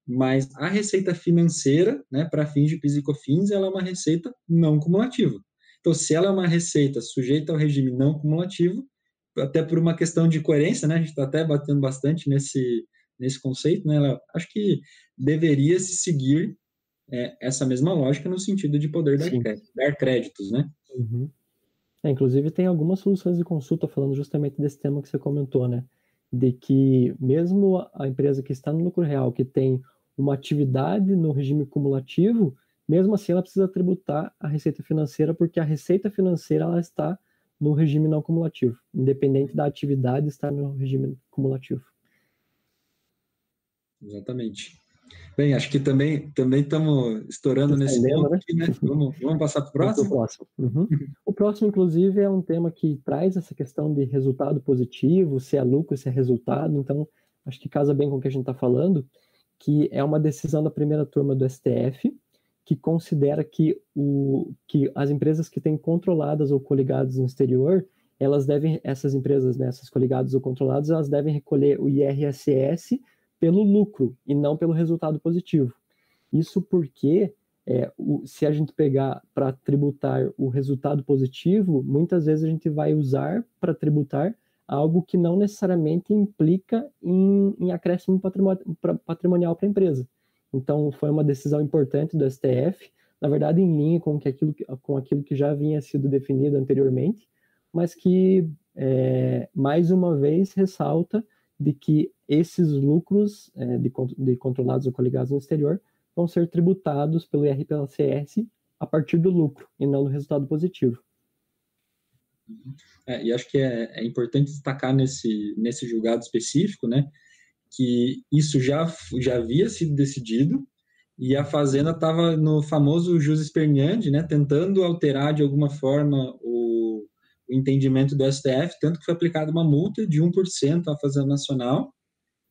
Mas a receita financeira, né, para fins de PIS e COFINS, ela é uma receita não cumulativa. Então, se ela é uma receita sujeita ao regime não cumulativo, até por uma questão de coerência, né, a gente está até batendo bastante nesse, nesse conceito, né, ela, acho que deveria se seguir é, essa mesma lógica no sentido de poder dar, crédito, dar créditos, né? Uhum. É, inclusive tem algumas soluções de consulta falando justamente desse tema que você comentou, né? De que mesmo a empresa que está no lucro real, que tem uma atividade no regime cumulativo, mesmo assim ela precisa tributar a receita financeira, porque a receita financeira ela está no regime não cumulativo, independente da atividade estar no regime cumulativo. Exatamente. Bem, acho que também também estamos estourando nesse ponto, né? Aqui, né? Vamos, vamos passar para o próximo? próximo. Uhum. o próximo, inclusive, é um tema que traz essa questão de resultado positivo, se é lucro, se é resultado. Então, acho que casa bem com o que a gente está falando, que é uma decisão da primeira turma do STF, que considera que, o, que as empresas que têm controladas ou coligadas no exterior, elas devem, essas empresas, né, essas coligadas ou controladas, elas devem recolher o IRSS pelo lucro e não pelo resultado positivo. Isso porque é, o, se a gente pegar para tributar o resultado positivo, muitas vezes a gente vai usar para tributar algo que não necessariamente implica em, em acréscimo patrimonial para a empresa. Então, foi uma decisão importante do STF, na verdade, em linha com, que aquilo, com aquilo que já vinha sido definido anteriormente, mas que, é, mais uma vez, ressalta de que esses lucros é, de, de, controlados ou coligados no exterior vão ser tributados pelo IR pela CS a partir do lucro e não do resultado positivo. É, e acho que é, é, importante destacar nesse, nesse julgado específico, né, que isso já, já havia sido decidido e a Fazenda estava no famoso jus esperneandi, né, tentando alterar de alguma forma o, o, entendimento do STF, tanto que foi aplicada uma multa de 1% à Fazenda Nacional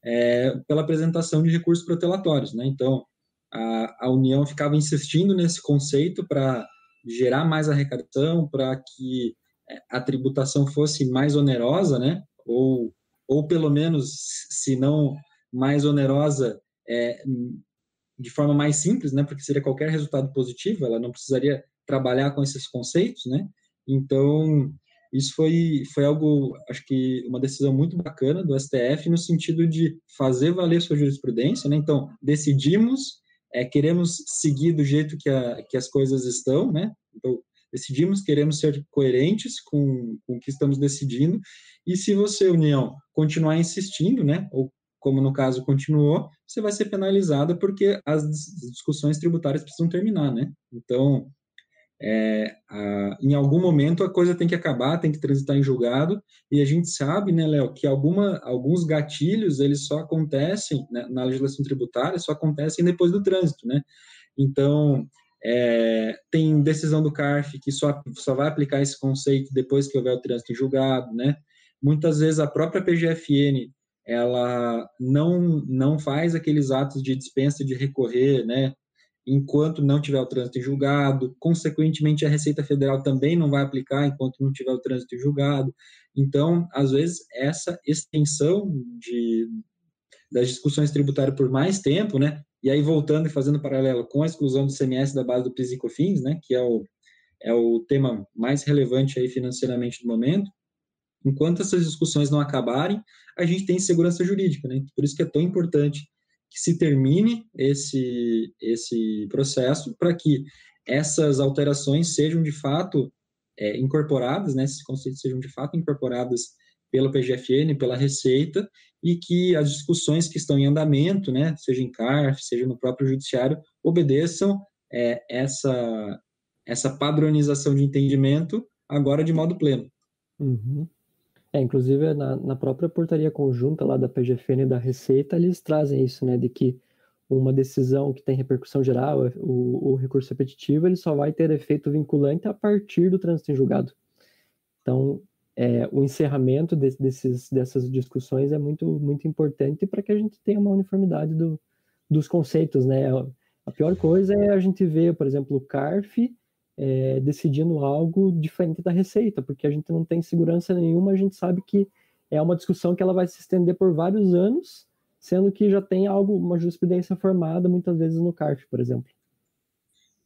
é, pela apresentação de recursos protelatórios. Né? Então, a, a União ficava insistindo nesse conceito para gerar mais arrecadação, para que é, a tributação fosse mais onerosa, né? ou, ou pelo menos, se não mais onerosa, é, de forma mais simples, né? porque seria qualquer resultado positivo, ela não precisaria trabalhar com esses conceitos, né? Então, isso foi, foi algo, acho que uma decisão muito bacana do STF no sentido de fazer valer sua jurisprudência, né? Então, decidimos, é, queremos seguir do jeito que, a, que as coisas estão, né? Então, decidimos, queremos ser coerentes com, com o que estamos decidindo, e se você, União, continuar insistindo, né? Ou como no caso continuou, você vai ser penalizada porque as discussões tributárias precisam terminar, né? Então, é, a, em algum momento a coisa tem que acabar, tem que transitar em julgado, e a gente sabe, né, Léo, que alguma, alguns gatilhos, eles só acontecem, né, na legislação tributária, só acontecem depois do trânsito, né? Então, é, tem decisão do CARF que só, só vai aplicar esse conceito depois que houver o trânsito em julgado, né? Muitas vezes a própria PGFN, ela não, não faz aqueles atos de dispensa de recorrer, né? enquanto não tiver o trânsito em julgado, consequentemente a Receita Federal também não vai aplicar enquanto não tiver o trânsito em julgado. Então, às vezes, essa extensão de, das discussões tributárias por mais tempo, né, e aí voltando e fazendo paralelo com a exclusão do CMS da base do PIS e COFINS, né, que é o, é o tema mais relevante aí financeiramente no momento, enquanto essas discussões não acabarem, a gente tem segurança jurídica, né, por isso que é tão importante que se termine esse, esse processo para que essas alterações sejam de fato é, incorporadas, né, esses conceitos sejam de fato incorporados pela PGFN, pela Receita, e que as discussões que estão em andamento, né, seja em CARF, seja no próprio Judiciário, obedeçam é, essa, essa padronização de entendimento agora de modo pleno. Uhum. É, inclusive na, na própria portaria conjunta lá da PGFN e da Receita, eles trazem isso, né, de que uma decisão que tem repercussão geral, o, o recurso repetitivo, ele só vai ter efeito vinculante a partir do trânsito em julgado. Então, é, o encerramento de, desses, dessas discussões é muito, muito importante para que a gente tenha uma uniformidade do, dos conceitos, né? A pior coisa é a gente ver, por exemplo, o CARF é, decidindo algo diferente da receita, porque a gente não tem segurança nenhuma, a gente sabe que é uma discussão que ela vai se estender por vários anos, sendo que já tem algo, uma jurisprudência formada, muitas vezes no CARF, por exemplo.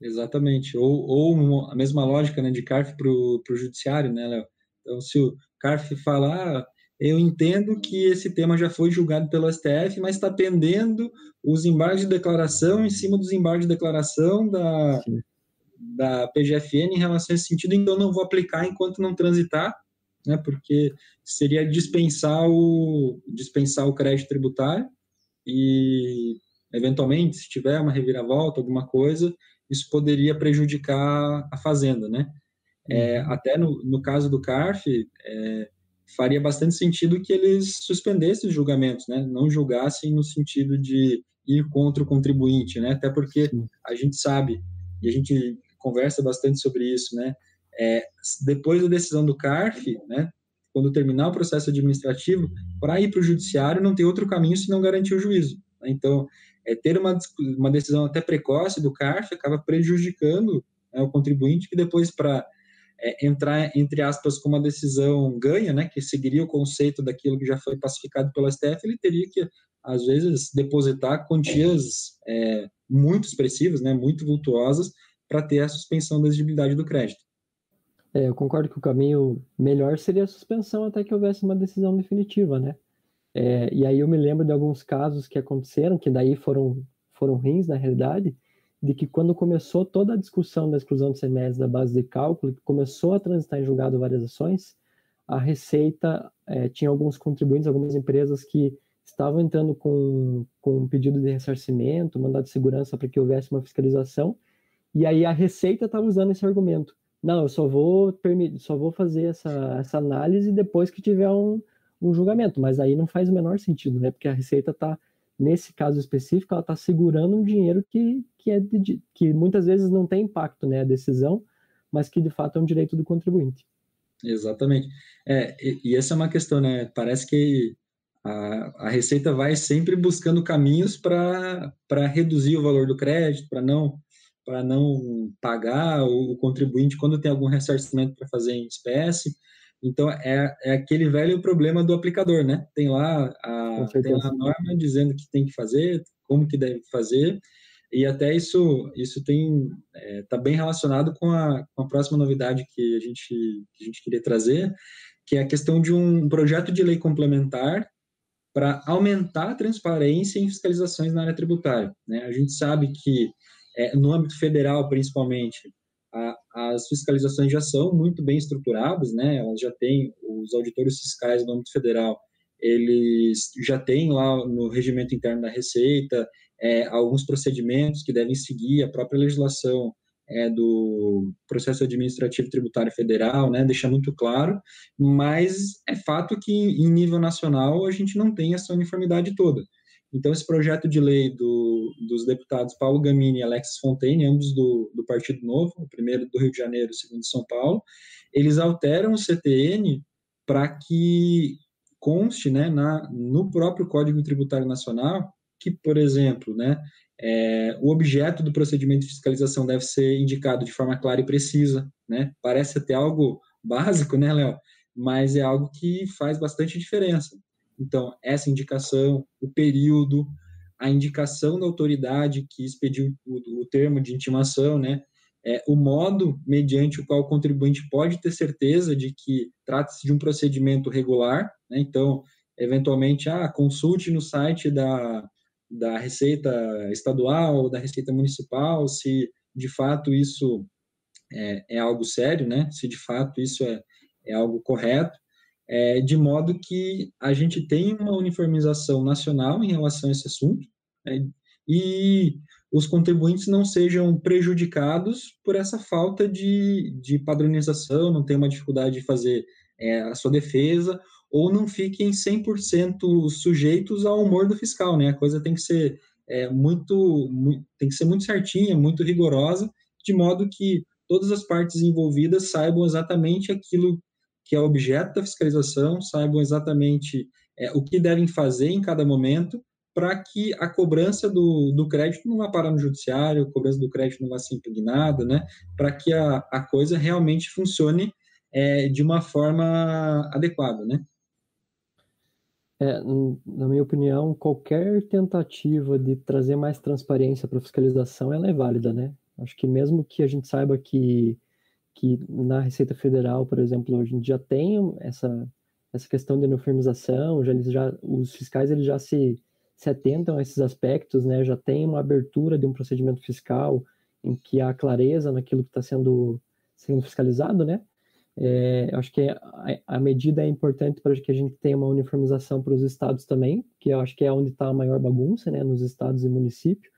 Exatamente, ou, ou a mesma lógica né, de CARF para o judiciário, né, Léo? Então, se o CARF falar, ah, eu entendo que esse tema já foi julgado pelo STF, mas está pendendo os embargos de declaração em cima dos embargos de declaração da, Sim da PGFN em relação a esse sentido, então não vou aplicar enquanto não transitar, né, porque seria dispensar o, dispensar o crédito tributário e, eventualmente, se tiver uma reviravolta, alguma coisa, isso poderia prejudicar a fazenda, né? É, uhum. até no, no caso do CARF, é, faria bastante sentido que eles suspendessem os julgamentos, né? Não julgassem no sentido de ir contra o contribuinte, né? Até porque Sim. a gente sabe, e a gente conversa bastante sobre isso, né? É, depois da decisão do CARF, né? Quando terminar o processo administrativo, para ir para o judiciário não tem outro caminho se não garantir o juízo. Né? Então, é, ter uma, uma decisão até precoce do CARF acaba prejudicando né, o contribuinte que depois para é, entrar, entre aspas, com uma decisão ganha, né, que seguiria o conceito daquilo que já foi pacificado pelo STF, ele teria que, às vezes, depositar quantias é, muito expressivas, né, muito vultuosas, para ter a suspensão da exigibilidade do crédito. É, eu concordo que o caminho melhor seria a suspensão até que houvesse uma decisão definitiva, né? É, e aí eu me lembro de alguns casos que aconteceram, que daí foram, foram ruins na realidade, de que quando começou toda a discussão da exclusão do CMS da base de cálculo, que começou a transitar em julgado várias ações, a Receita é, tinha alguns contribuintes, algumas empresas que estavam entrando com, com um pedido de ressarcimento, mandado de segurança para que houvesse uma fiscalização, e aí a Receita estava usando esse argumento. Não, eu só vou, só vou fazer essa, essa análise depois que tiver um, um julgamento, mas aí não faz o menor sentido, né? Porque a Receita está, nesse caso específico, ela está segurando um dinheiro que, que, é de, que muitas vezes não tem impacto, né? A decisão, mas que de fato é um direito do contribuinte. Exatamente. É, e, e essa é uma questão, né? Parece que a, a Receita vai sempre buscando caminhos para reduzir o valor do crédito, para não para não pagar o, o, contribuinte quando tem algum ressarcimento para fazer em espécie. Então, é, é aquele velho problema do aplicador, né? Tem lá, a, tem lá a norma dizendo que tem que fazer, como que deve fazer, e até isso isso tem está é, tá bem relacionado com a, com a próxima novidade que a gente que a gente queria trazer que é a questão de um projeto de lei complementar para aumentar a transparência em fiscalizações na área tributária. Né? A gente sabe que, é, no âmbito federal, principalmente, as fiscalizações já são muito bem estruturadas, né? elas já têm, os auditores fiscais no âmbito federal, eles já têm lá no regimento interno da Receita é, alguns procedimentos que devem seguir a própria legislação é, do processo administrativo tributário federal, né, deixa muito claro, mas é fato que em nível nacional a gente não tem essa uniformidade toda. Então, esse projeto de lei do, dos deputados Paulo Gamini e Alexis Fontaine, ambos do, do Partido Novo, o primeiro do Rio de Janeiro, o segundo de São Paulo, eles alteram o CTN para que conste né, na, no próprio Código Tributário Nacional que, por exemplo, né, é, o objeto do procedimento de fiscalização deve ser indicado de forma clara e precisa, né? Parece até algo básico, né, Léo? Mas é algo que faz bastante diferença. Então, essa indicação, o período, a indicação da autoridade que expediu o, o termo de intimação, né? É, o modo mediante o qual o contribuinte pode ter certeza de que trata-se de um procedimento regular, né? Então, eventualmente, ah, consulte no site da, da Receita Estadual, da Receita Municipal, se de fato isso é, é algo sério, né? Se de fato isso é, é algo correto, é, de modo que a gente tem uma uniformização nacional em relação a esse assunto né? e os contribuintes não sejam prejudicados por essa falta de, de padronização, não tem uma dificuldade de fazer é, a sua defesa ou não fiquem 100% sujeitos ao humor do fiscal, né? A coisa tem que ser é, muito, muito, tem que ser muito certinha, muito rigorosa, de modo que todas as partes envolvidas saibam exatamente aquilo que é objeto da fiscalização, saibam exatamente é, o que devem fazer em cada momento, para que a cobrança do, do crédito não vá parar no judiciário, a cobrança do crédito não vá ser impugnada, né? Para que a, a coisa realmente funcione é, de uma forma adequada, né? É, na minha opinião, qualquer tentativa de trazer mais transparência para a fiscalização ela é válida, né? Acho que mesmo que a gente saiba que, que na Receita Federal, por exemplo, a gente já tem essa, essa questão de uniformização, já, eles já, os fiscais eles já se, se atentam a esses aspectos, né? Já tem uma abertura de um procedimento fiscal em que há clareza naquilo que está sendo, sendo fiscalizado, né? É, acho que a, a, medida é importante para que a gente tenha uma uniformização para os estados também, que eu acho que é onde está a maior bagunça, né, nos estados e municípios,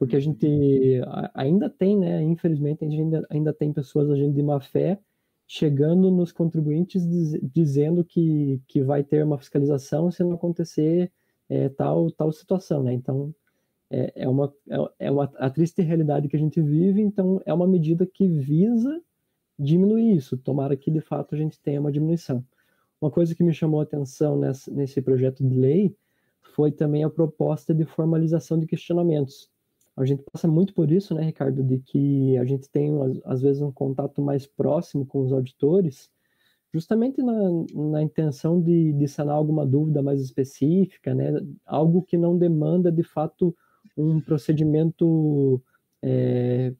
porque a gente ainda tem, né, infelizmente, a gente ainda, ainda tem pessoas agindo de má fé, chegando nos contribuintes diz, dizendo que, que vai ter uma fiscalização se não acontecer é, tal, tal situação, né, então é, é, uma, é, é uma a triste realidade que a gente vive, então é uma medida que visa diminuir isso. Tomara que de fato a gente tenha uma diminuição. Uma coisa que me chamou a atenção nesse projeto de lei foi também a proposta de formalização de questionamentos. A gente passa muito por isso, né, Ricardo, de que a gente tem, às vezes, um contato mais próximo com os auditores, justamente na, na intenção de, de sanar alguma dúvida mais específica, né, algo que não demanda, de fato, um procedimento é,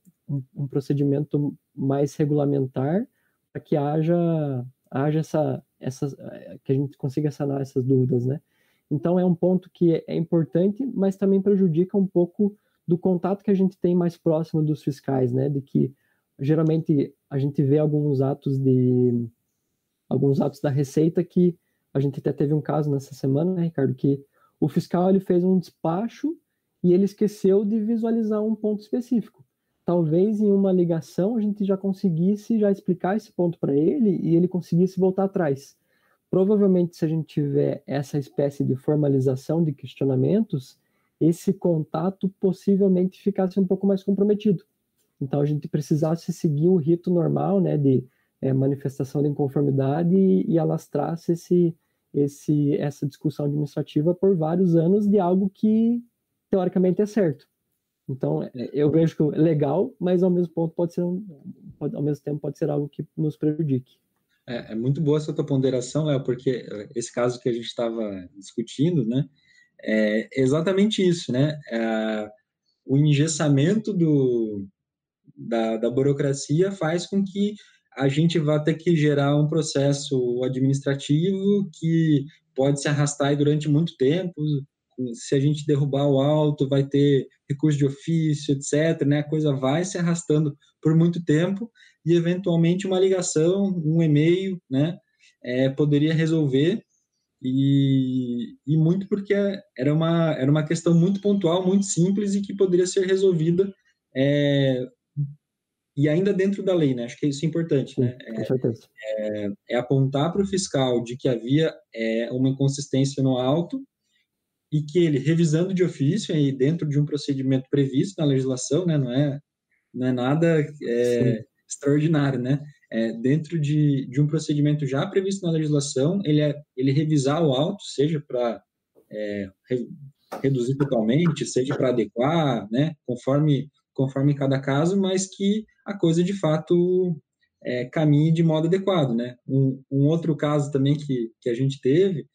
um, procedimento mais regulamentar para que haja, haja essa, essa, que a gente consiga sanar essas dúvidas, né? Então é um ponto que é importante, mas também prejudica um pouco do contato que a gente tem mais próximo dos fiscais, né? De que geralmente a gente vê alguns atos de alguns atos da Receita que a gente até teve um caso nessa semana, né, Ricardo, que o fiscal ele fez um despacho e ele esqueceu de visualizar um ponto específico. Talvez em uma ligação a gente já conseguisse já explicar esse ponto para ele e ele conseguisse voltar atrás. Provavelmente, se a gente tiver essa espécie de formalização de questionamentos, esse contato possivelmente ficasse um pouco mais comprometido. Então, a gente precisasse seguir o rito normal, né, de é, manifestação de inconformidade e, e alastrasse esse, esse, essa discussão administrativa por vários anos de algo que teoricamente é certo. Então, é, eu vejo que é legal, mas ao mesmo ponto pode ser um, pode, ao mesmo tempo pode ser algo que nos prejudique. É, é muito boa essa tua ponderação, Léo, porque é, esse caso que a gente estava discutindo, né, é exatamente isso, né? É, o engessamento do, da, da burocracia faz com que a gente vai ter que gerar um processo administrativo que pode se arrastar durante muito tempo. Se a gente derrubar o alto, vai ter recurso de ofício, etc. Né? A coisa vai se arrastando por muito tempo e, eventualmente, uma ligação, um e-mail, né? É, poderia resolver e, e muito porque era uma, era uma questão muito pontual, muito simples e que poderia ser resolvida é, e ainda dentro da lei, né? Acho que isso é importante, Sim, né? Com certeza. É, é apontar para o fiscal de que havia é, uma inconsistência no auto e que ele, revisando de ofício e dentro de um procedimento previsto na legislação, né? Não é, não é nada é, extraordinário, né? É, dentro de, de um procedimento já previsto na legislação, ele, é, ele revisar o auto, seja para é, re, reduzir totalmente, seja para adequar, né? Conforme conforme cada caso, mas que a coisa de fato é, caminhe de modo adequado, né? Um, um, outro caso também que, que a gente teve,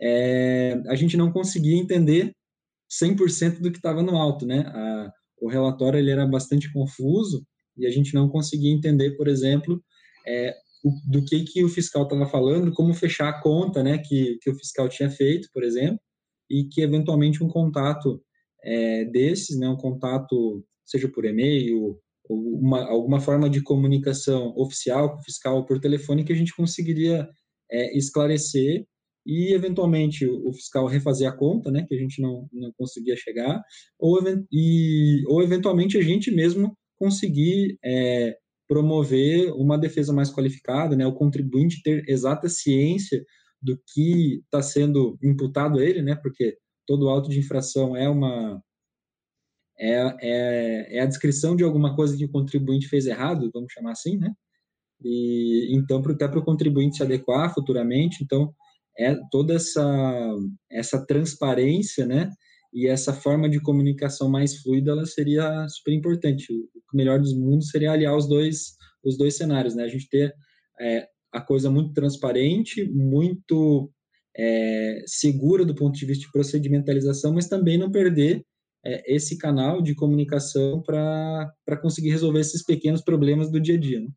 é, a gente não conseguia entender 100% do que estava no alto, né? A, o relatório ele era bastante confuso e a gente não conseguia entender, por exemplo, é, o, do que, que o fiscal estava falando, como fechar a conta, né? Que, que o fiscal tinha feito, por exemplo, e que eventualmente um contato é, desses, né? Um contato seja por e-mail, ou uma, alguma forma de comunicação oficial com o fiscal ou por telefone que a gente conseguiria é, esclarecer e eventualmente o fiscal refazer a conta, né, que a gente não, não conseguia chegar, ou, e, ou eventualmente a gente mesmo conseguir é, promover uma defesa mais qualificada, né, o contribuinte ter exata ciência do que está sendo imputado a ele, né, porque todo auto de infração é uma é, é, é a descrição de alguma coisa que o contribuinte fez errado, vamos chamar assim, né? E então, até para o contribuinte se adequar futuramente, então é toda essa essa transparência, né? E essa forma de comunicação mais fluida, ela seria super importante. O melhor dos mundos seria aliar os dois os dois cenários, né? A gente ter é, a coisa muito transparente, muito é, segura do ponto de vista de procedimentalização, mas também não perder é, esse canal de comunicação para conseguir resolver esses pequenos problemas do dia a dia. Né?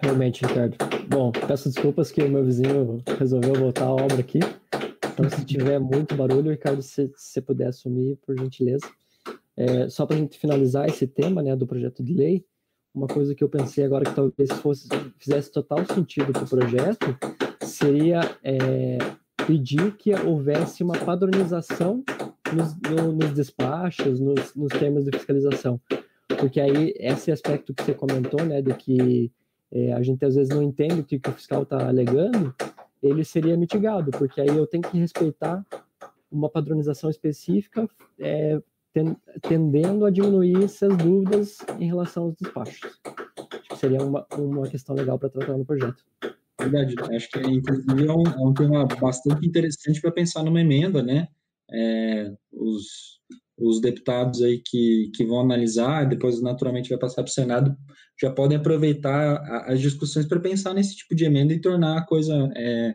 Realmente, Ricardo. Bom, peço desculpas que o meu vizinho resolveu voltar à obra aqui. Então, se tiver muito barulho, Ricardo, se você puder assumir, por gentileza. É, só para a gente finalizar esse tema né, do projeto de lei, uma coisa que eu pensei agora que talvez fosse, fizesse total sentido para o projeto seria é, pedir que houvesse uma padronização nos, no, nos despachos, nos, nos, termos de fiscalização. Porque aí, esse aspecto que você comentou, né, de que é, a gente às vezes não entende o que, que o fiscal está alegando, ele seria mitigado, porque aí eu tenho que respeitar uma padronização específica, é, tendendo a diminuir essas dúvidas em relação aos despachos. Acho que seria uma, uma questão legal para tratar no projeto. Verdade, acho que inclusive é um, é um tema bastante interessante para pensar numa emenda, né? é, os, os deputados aí que, que vão analisar, depois naturalmente vai passar para o Senado, já podem aproveitar as discussões para pensar nesse tipo de emenda e tornar a coisa é,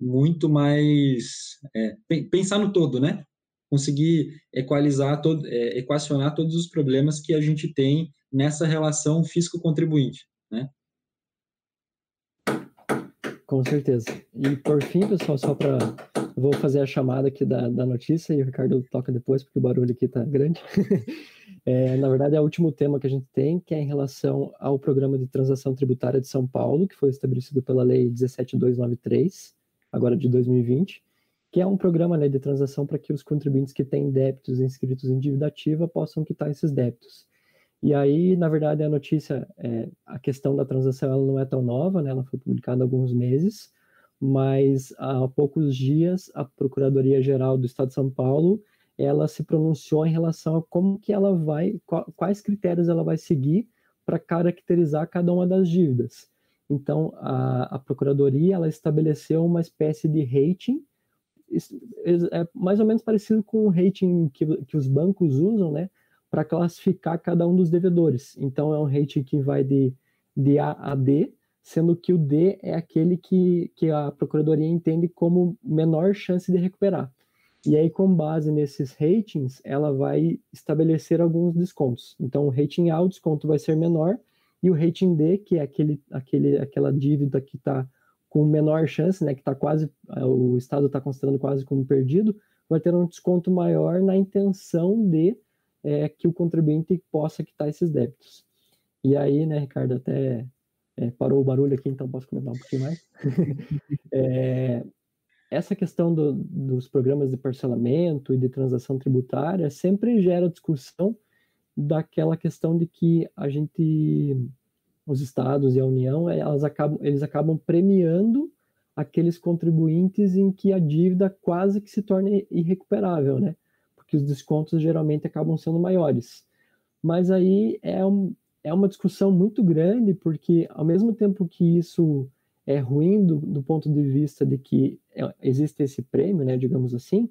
muito mais. É, pensar no todo, né? Conseguir equalizar, todo, é, equacionar todos os problemas que a gente tem nessa relação fisco-contribuinte, né? Com certeza. E por fim, pessoal, só para vou fazer a chamada aqui da, da notícia e o Ricardo toca depois, porque o barulho aqui está grande. é, na verdade, é o último tema que a gente tem, que é em relação ao Programa de Transação Tributária de São Paulo, que foi estabelecido pela Lei 17293, agora de 2020, que é um programa né, de transação para que os contribuintes que têm débitos inscritos em dívida ativa possam quitar esses débitos. E aí, na verdade, a notícia, é, a questão da transação ela não é tão nova, né? ela foi publicada há alguns meses, mas há poucos dias a Procuradoria-Geral do Estado de São Paulo ela se pronunciou em relação a como que ela vai, quais critérios ela vai seguir para caracterizar cada uma das dívidas. Então, a, a Procuradoria ela estabeleceu uma espécie de rating, é mais ou menos parecido com o rating que, que os bancos usam, né, para classificar cada um dos devedores. Então, é um rating que vai de, de A a D, sendo que o D é aquele que, que a Procuradoria entende como menor chance de recuperar. E aí, com base nesses ratings, ela vai estabelecer alguns descontos. Então, o rating A, o desconto vai ser menor, e o rating D, que é aquele, aquele, aquela dívida que está com menor chance, né, que está quase, o Estado está considerando quase como perdido, vai ter um desconto maior na intenção de é, que o contribuinte possa quitar esses débitos. E aí, né, Ricardo, até é, parou o barulho aqui, então posso comentar um pouquinho mais. é, essa questão do, dos programas de parcelamento e de transação tributária sempre gera discussão daquela questão de que a gente, os estados e a União, elas acabam, eles acabam premiando aqueles contribuintes em que a dívida quase que se torna irrecuperável, né? Porque os descontos geralmente acabam sendo maiores. Mas aí é, um, é uma discussão muito grande, porque ao mesmo tempo que isso é ruim do, do ponto de vista de que é, existe esse prêmio, né, digamos assim,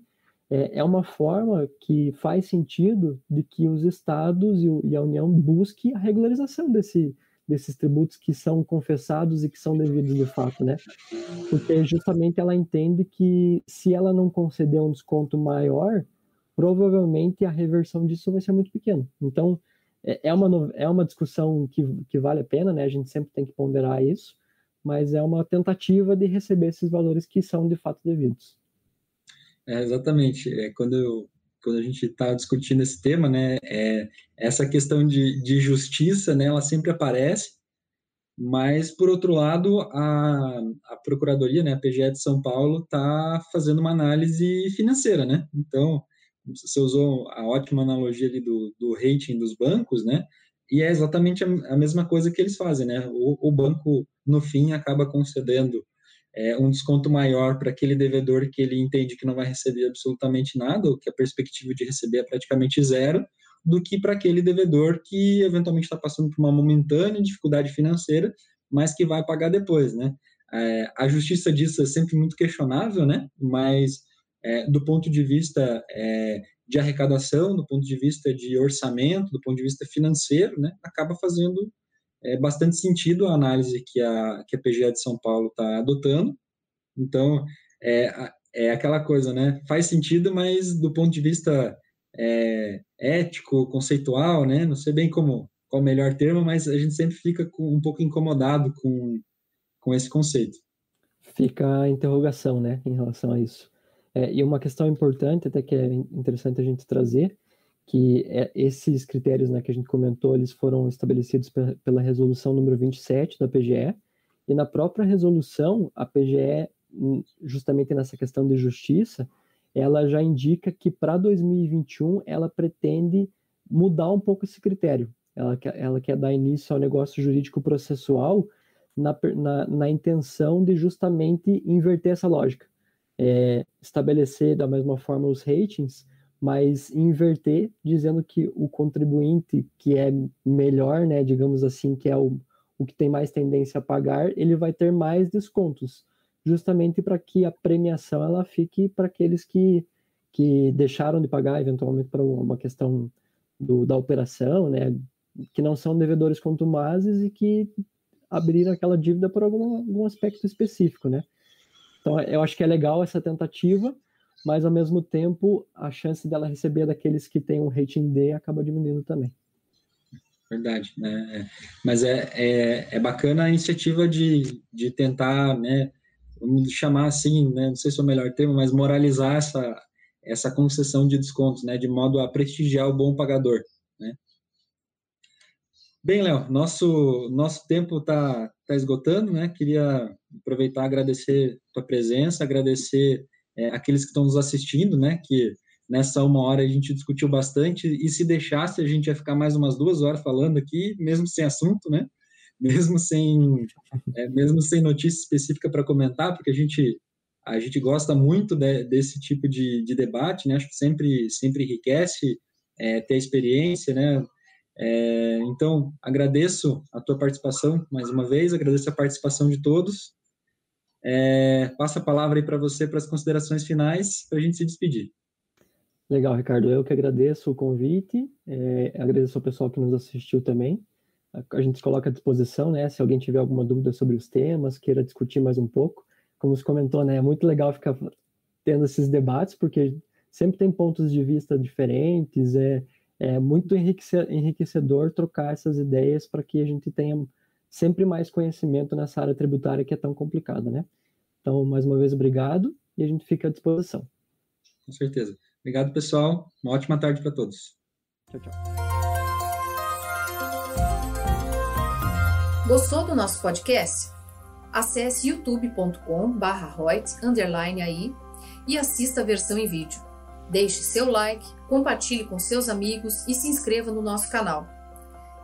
é, é uma forma que faz sentido de que os estados e, o, e a União busquem a regularização desse, desses tributos que são confessados e que são devidos de fato, né? Porque justamente ela entende que se ela não conceder um desconto maior, provavelmente a reversão disso vai ser muito pequena. Então, é, é uma, é uma discussão que, que vale a pena, né? A gente sempre tem que ponderar isso, mas é uma tentativa de receber esses valores que são de fato devidos. É, exatamente. É, quando, eu, quando a gente está discutindo esse tema, né, é, essa questão de, de justiça, né, ela sempre aparece, mas, por outro lado, a, a Procuradoria, né, a PGE de São Paulo, está fazendo uma análise financeira, né? Então, você usou a ótima analogia ali do, do rating dos bancos, né? E é exatamente a, a mesma coisa que eles fazem, né? O, o banco, no fim, acaba concedendo é, um desconto maior para aquele devedor que ele entende que não vai receber absolutamente nada, ou que a perspectiva de receber é praticamente zero, do que para aquele devedor que eventualmente está passando por uma momentânea dificuldade financeira, mas que vai pagar depois, né? É, a justiça disso é sempre muito questionável, né? Mas é, do ponto de vista é, de arrecadação, do ponto de vista de orçamento, do ponto de vista financeiro, né, acaba fazendo é, bastante sentido a análise que a, que a PGA de São Paulo está adotando. Então, é, é aquela coisa, né? Faz sentido, mas do ponto de vista é, ético, conceitual, né? Não sei bem como qual o melhor termo, mas a gente sempre fica com, um pouco incomodado com, com esse conceito. Fica a interrogação, né, em relação a isso. É, e uma questão importante, até que é interessante a gente trazer, que é, esses critérios né, que a gente comentou, eles foram estabelecidos pela resolução número 27 da PGE, e na própria resolução, a PGE, justamente nessa questão de justiça, ela já indica que para 2021 ela pretende mudar um pouco esse critério. Ela ela quer dar início ao negócio jurídico processual na, na, na intenção de justamente inverter essa lógica é, estabelecer da mesma forma os ratings, mas inverter, dizendo que o contribuinte que é melhor, né, digamos assim, que é o, o que tem mais tendência a pagar, ele vai ter mais descontos, justamente para que a premiação ela fique para aqueles que, que deixaram de pagar, eventualmente para uma questão do, da operação, né, que não são devedores contumazes e que abriram aquela dívida por algum, algum aspecto específico, né? Então, eu acho que é legal essa tentativa, mas ao mesmo tempo a chance dela receber daqueles que têm um rating D acaba diminuindo também. Verdade, né? É, mas é, é, é bacana a iniciativa de, de tentar, né, vamos chamar assim, né, não sei se é o melhor termo, mas moralizar essa, essa concessão de descontos, né, de modo a prestigiar o bom pagador, né? Bem, Léo, nosso, nosso tempo está tá esgotando, né? Queria aproveitar agradecer a tua presença, agradecer é, aqueles que estão nos assistindo, né? Que nessa uma hora a gente discutiu bastante, e se deixasse, a gente ia ficar mais umas duas horas falando aqui, mesmo sem assunto, né? Mesmo sem, é, mesmo sem notícia específica para comentar, porque a gente, a gente gosta muito de, desse tipo de, de, debate, né? Acho que sempre, sempre enriquece é, ter experiência, né? É, então, agradeço a tua participação mais uma vez, agradeço a participação de todos. É, passo a palavra aí para você para as considerações finais, para a gente se despedir. Legal, Ricardo. Eu que agradeço o convite, é, agradeço ao pessoal que nos assistiu também. A, a gente se coloca à disposição, né? Se alguém tiver alguma dúvida sobre os temas, queira discutir mais um pouco. Como você comentou, né? É muito legal ficar tendo esses debates, porque sempre tem pontos de vista diferentes, é, é muito enriquecedor trocar essas ideias para que a gente tenha sempre mais conhecimento nessa área tributária que é tão complicada, né? Então, mais uma vez, obrigado e a gente fica à disposição. Com certeza. Obrigado, pessoal. Uma ótima tarde para todos. Tchau, tchau. Gostou do nosso podcast? Acesse youtube.com/royts_aí e assista a versão em vídeo. Deixe seu like, compartilhe com seus amigos e se inscreva no nosso canal.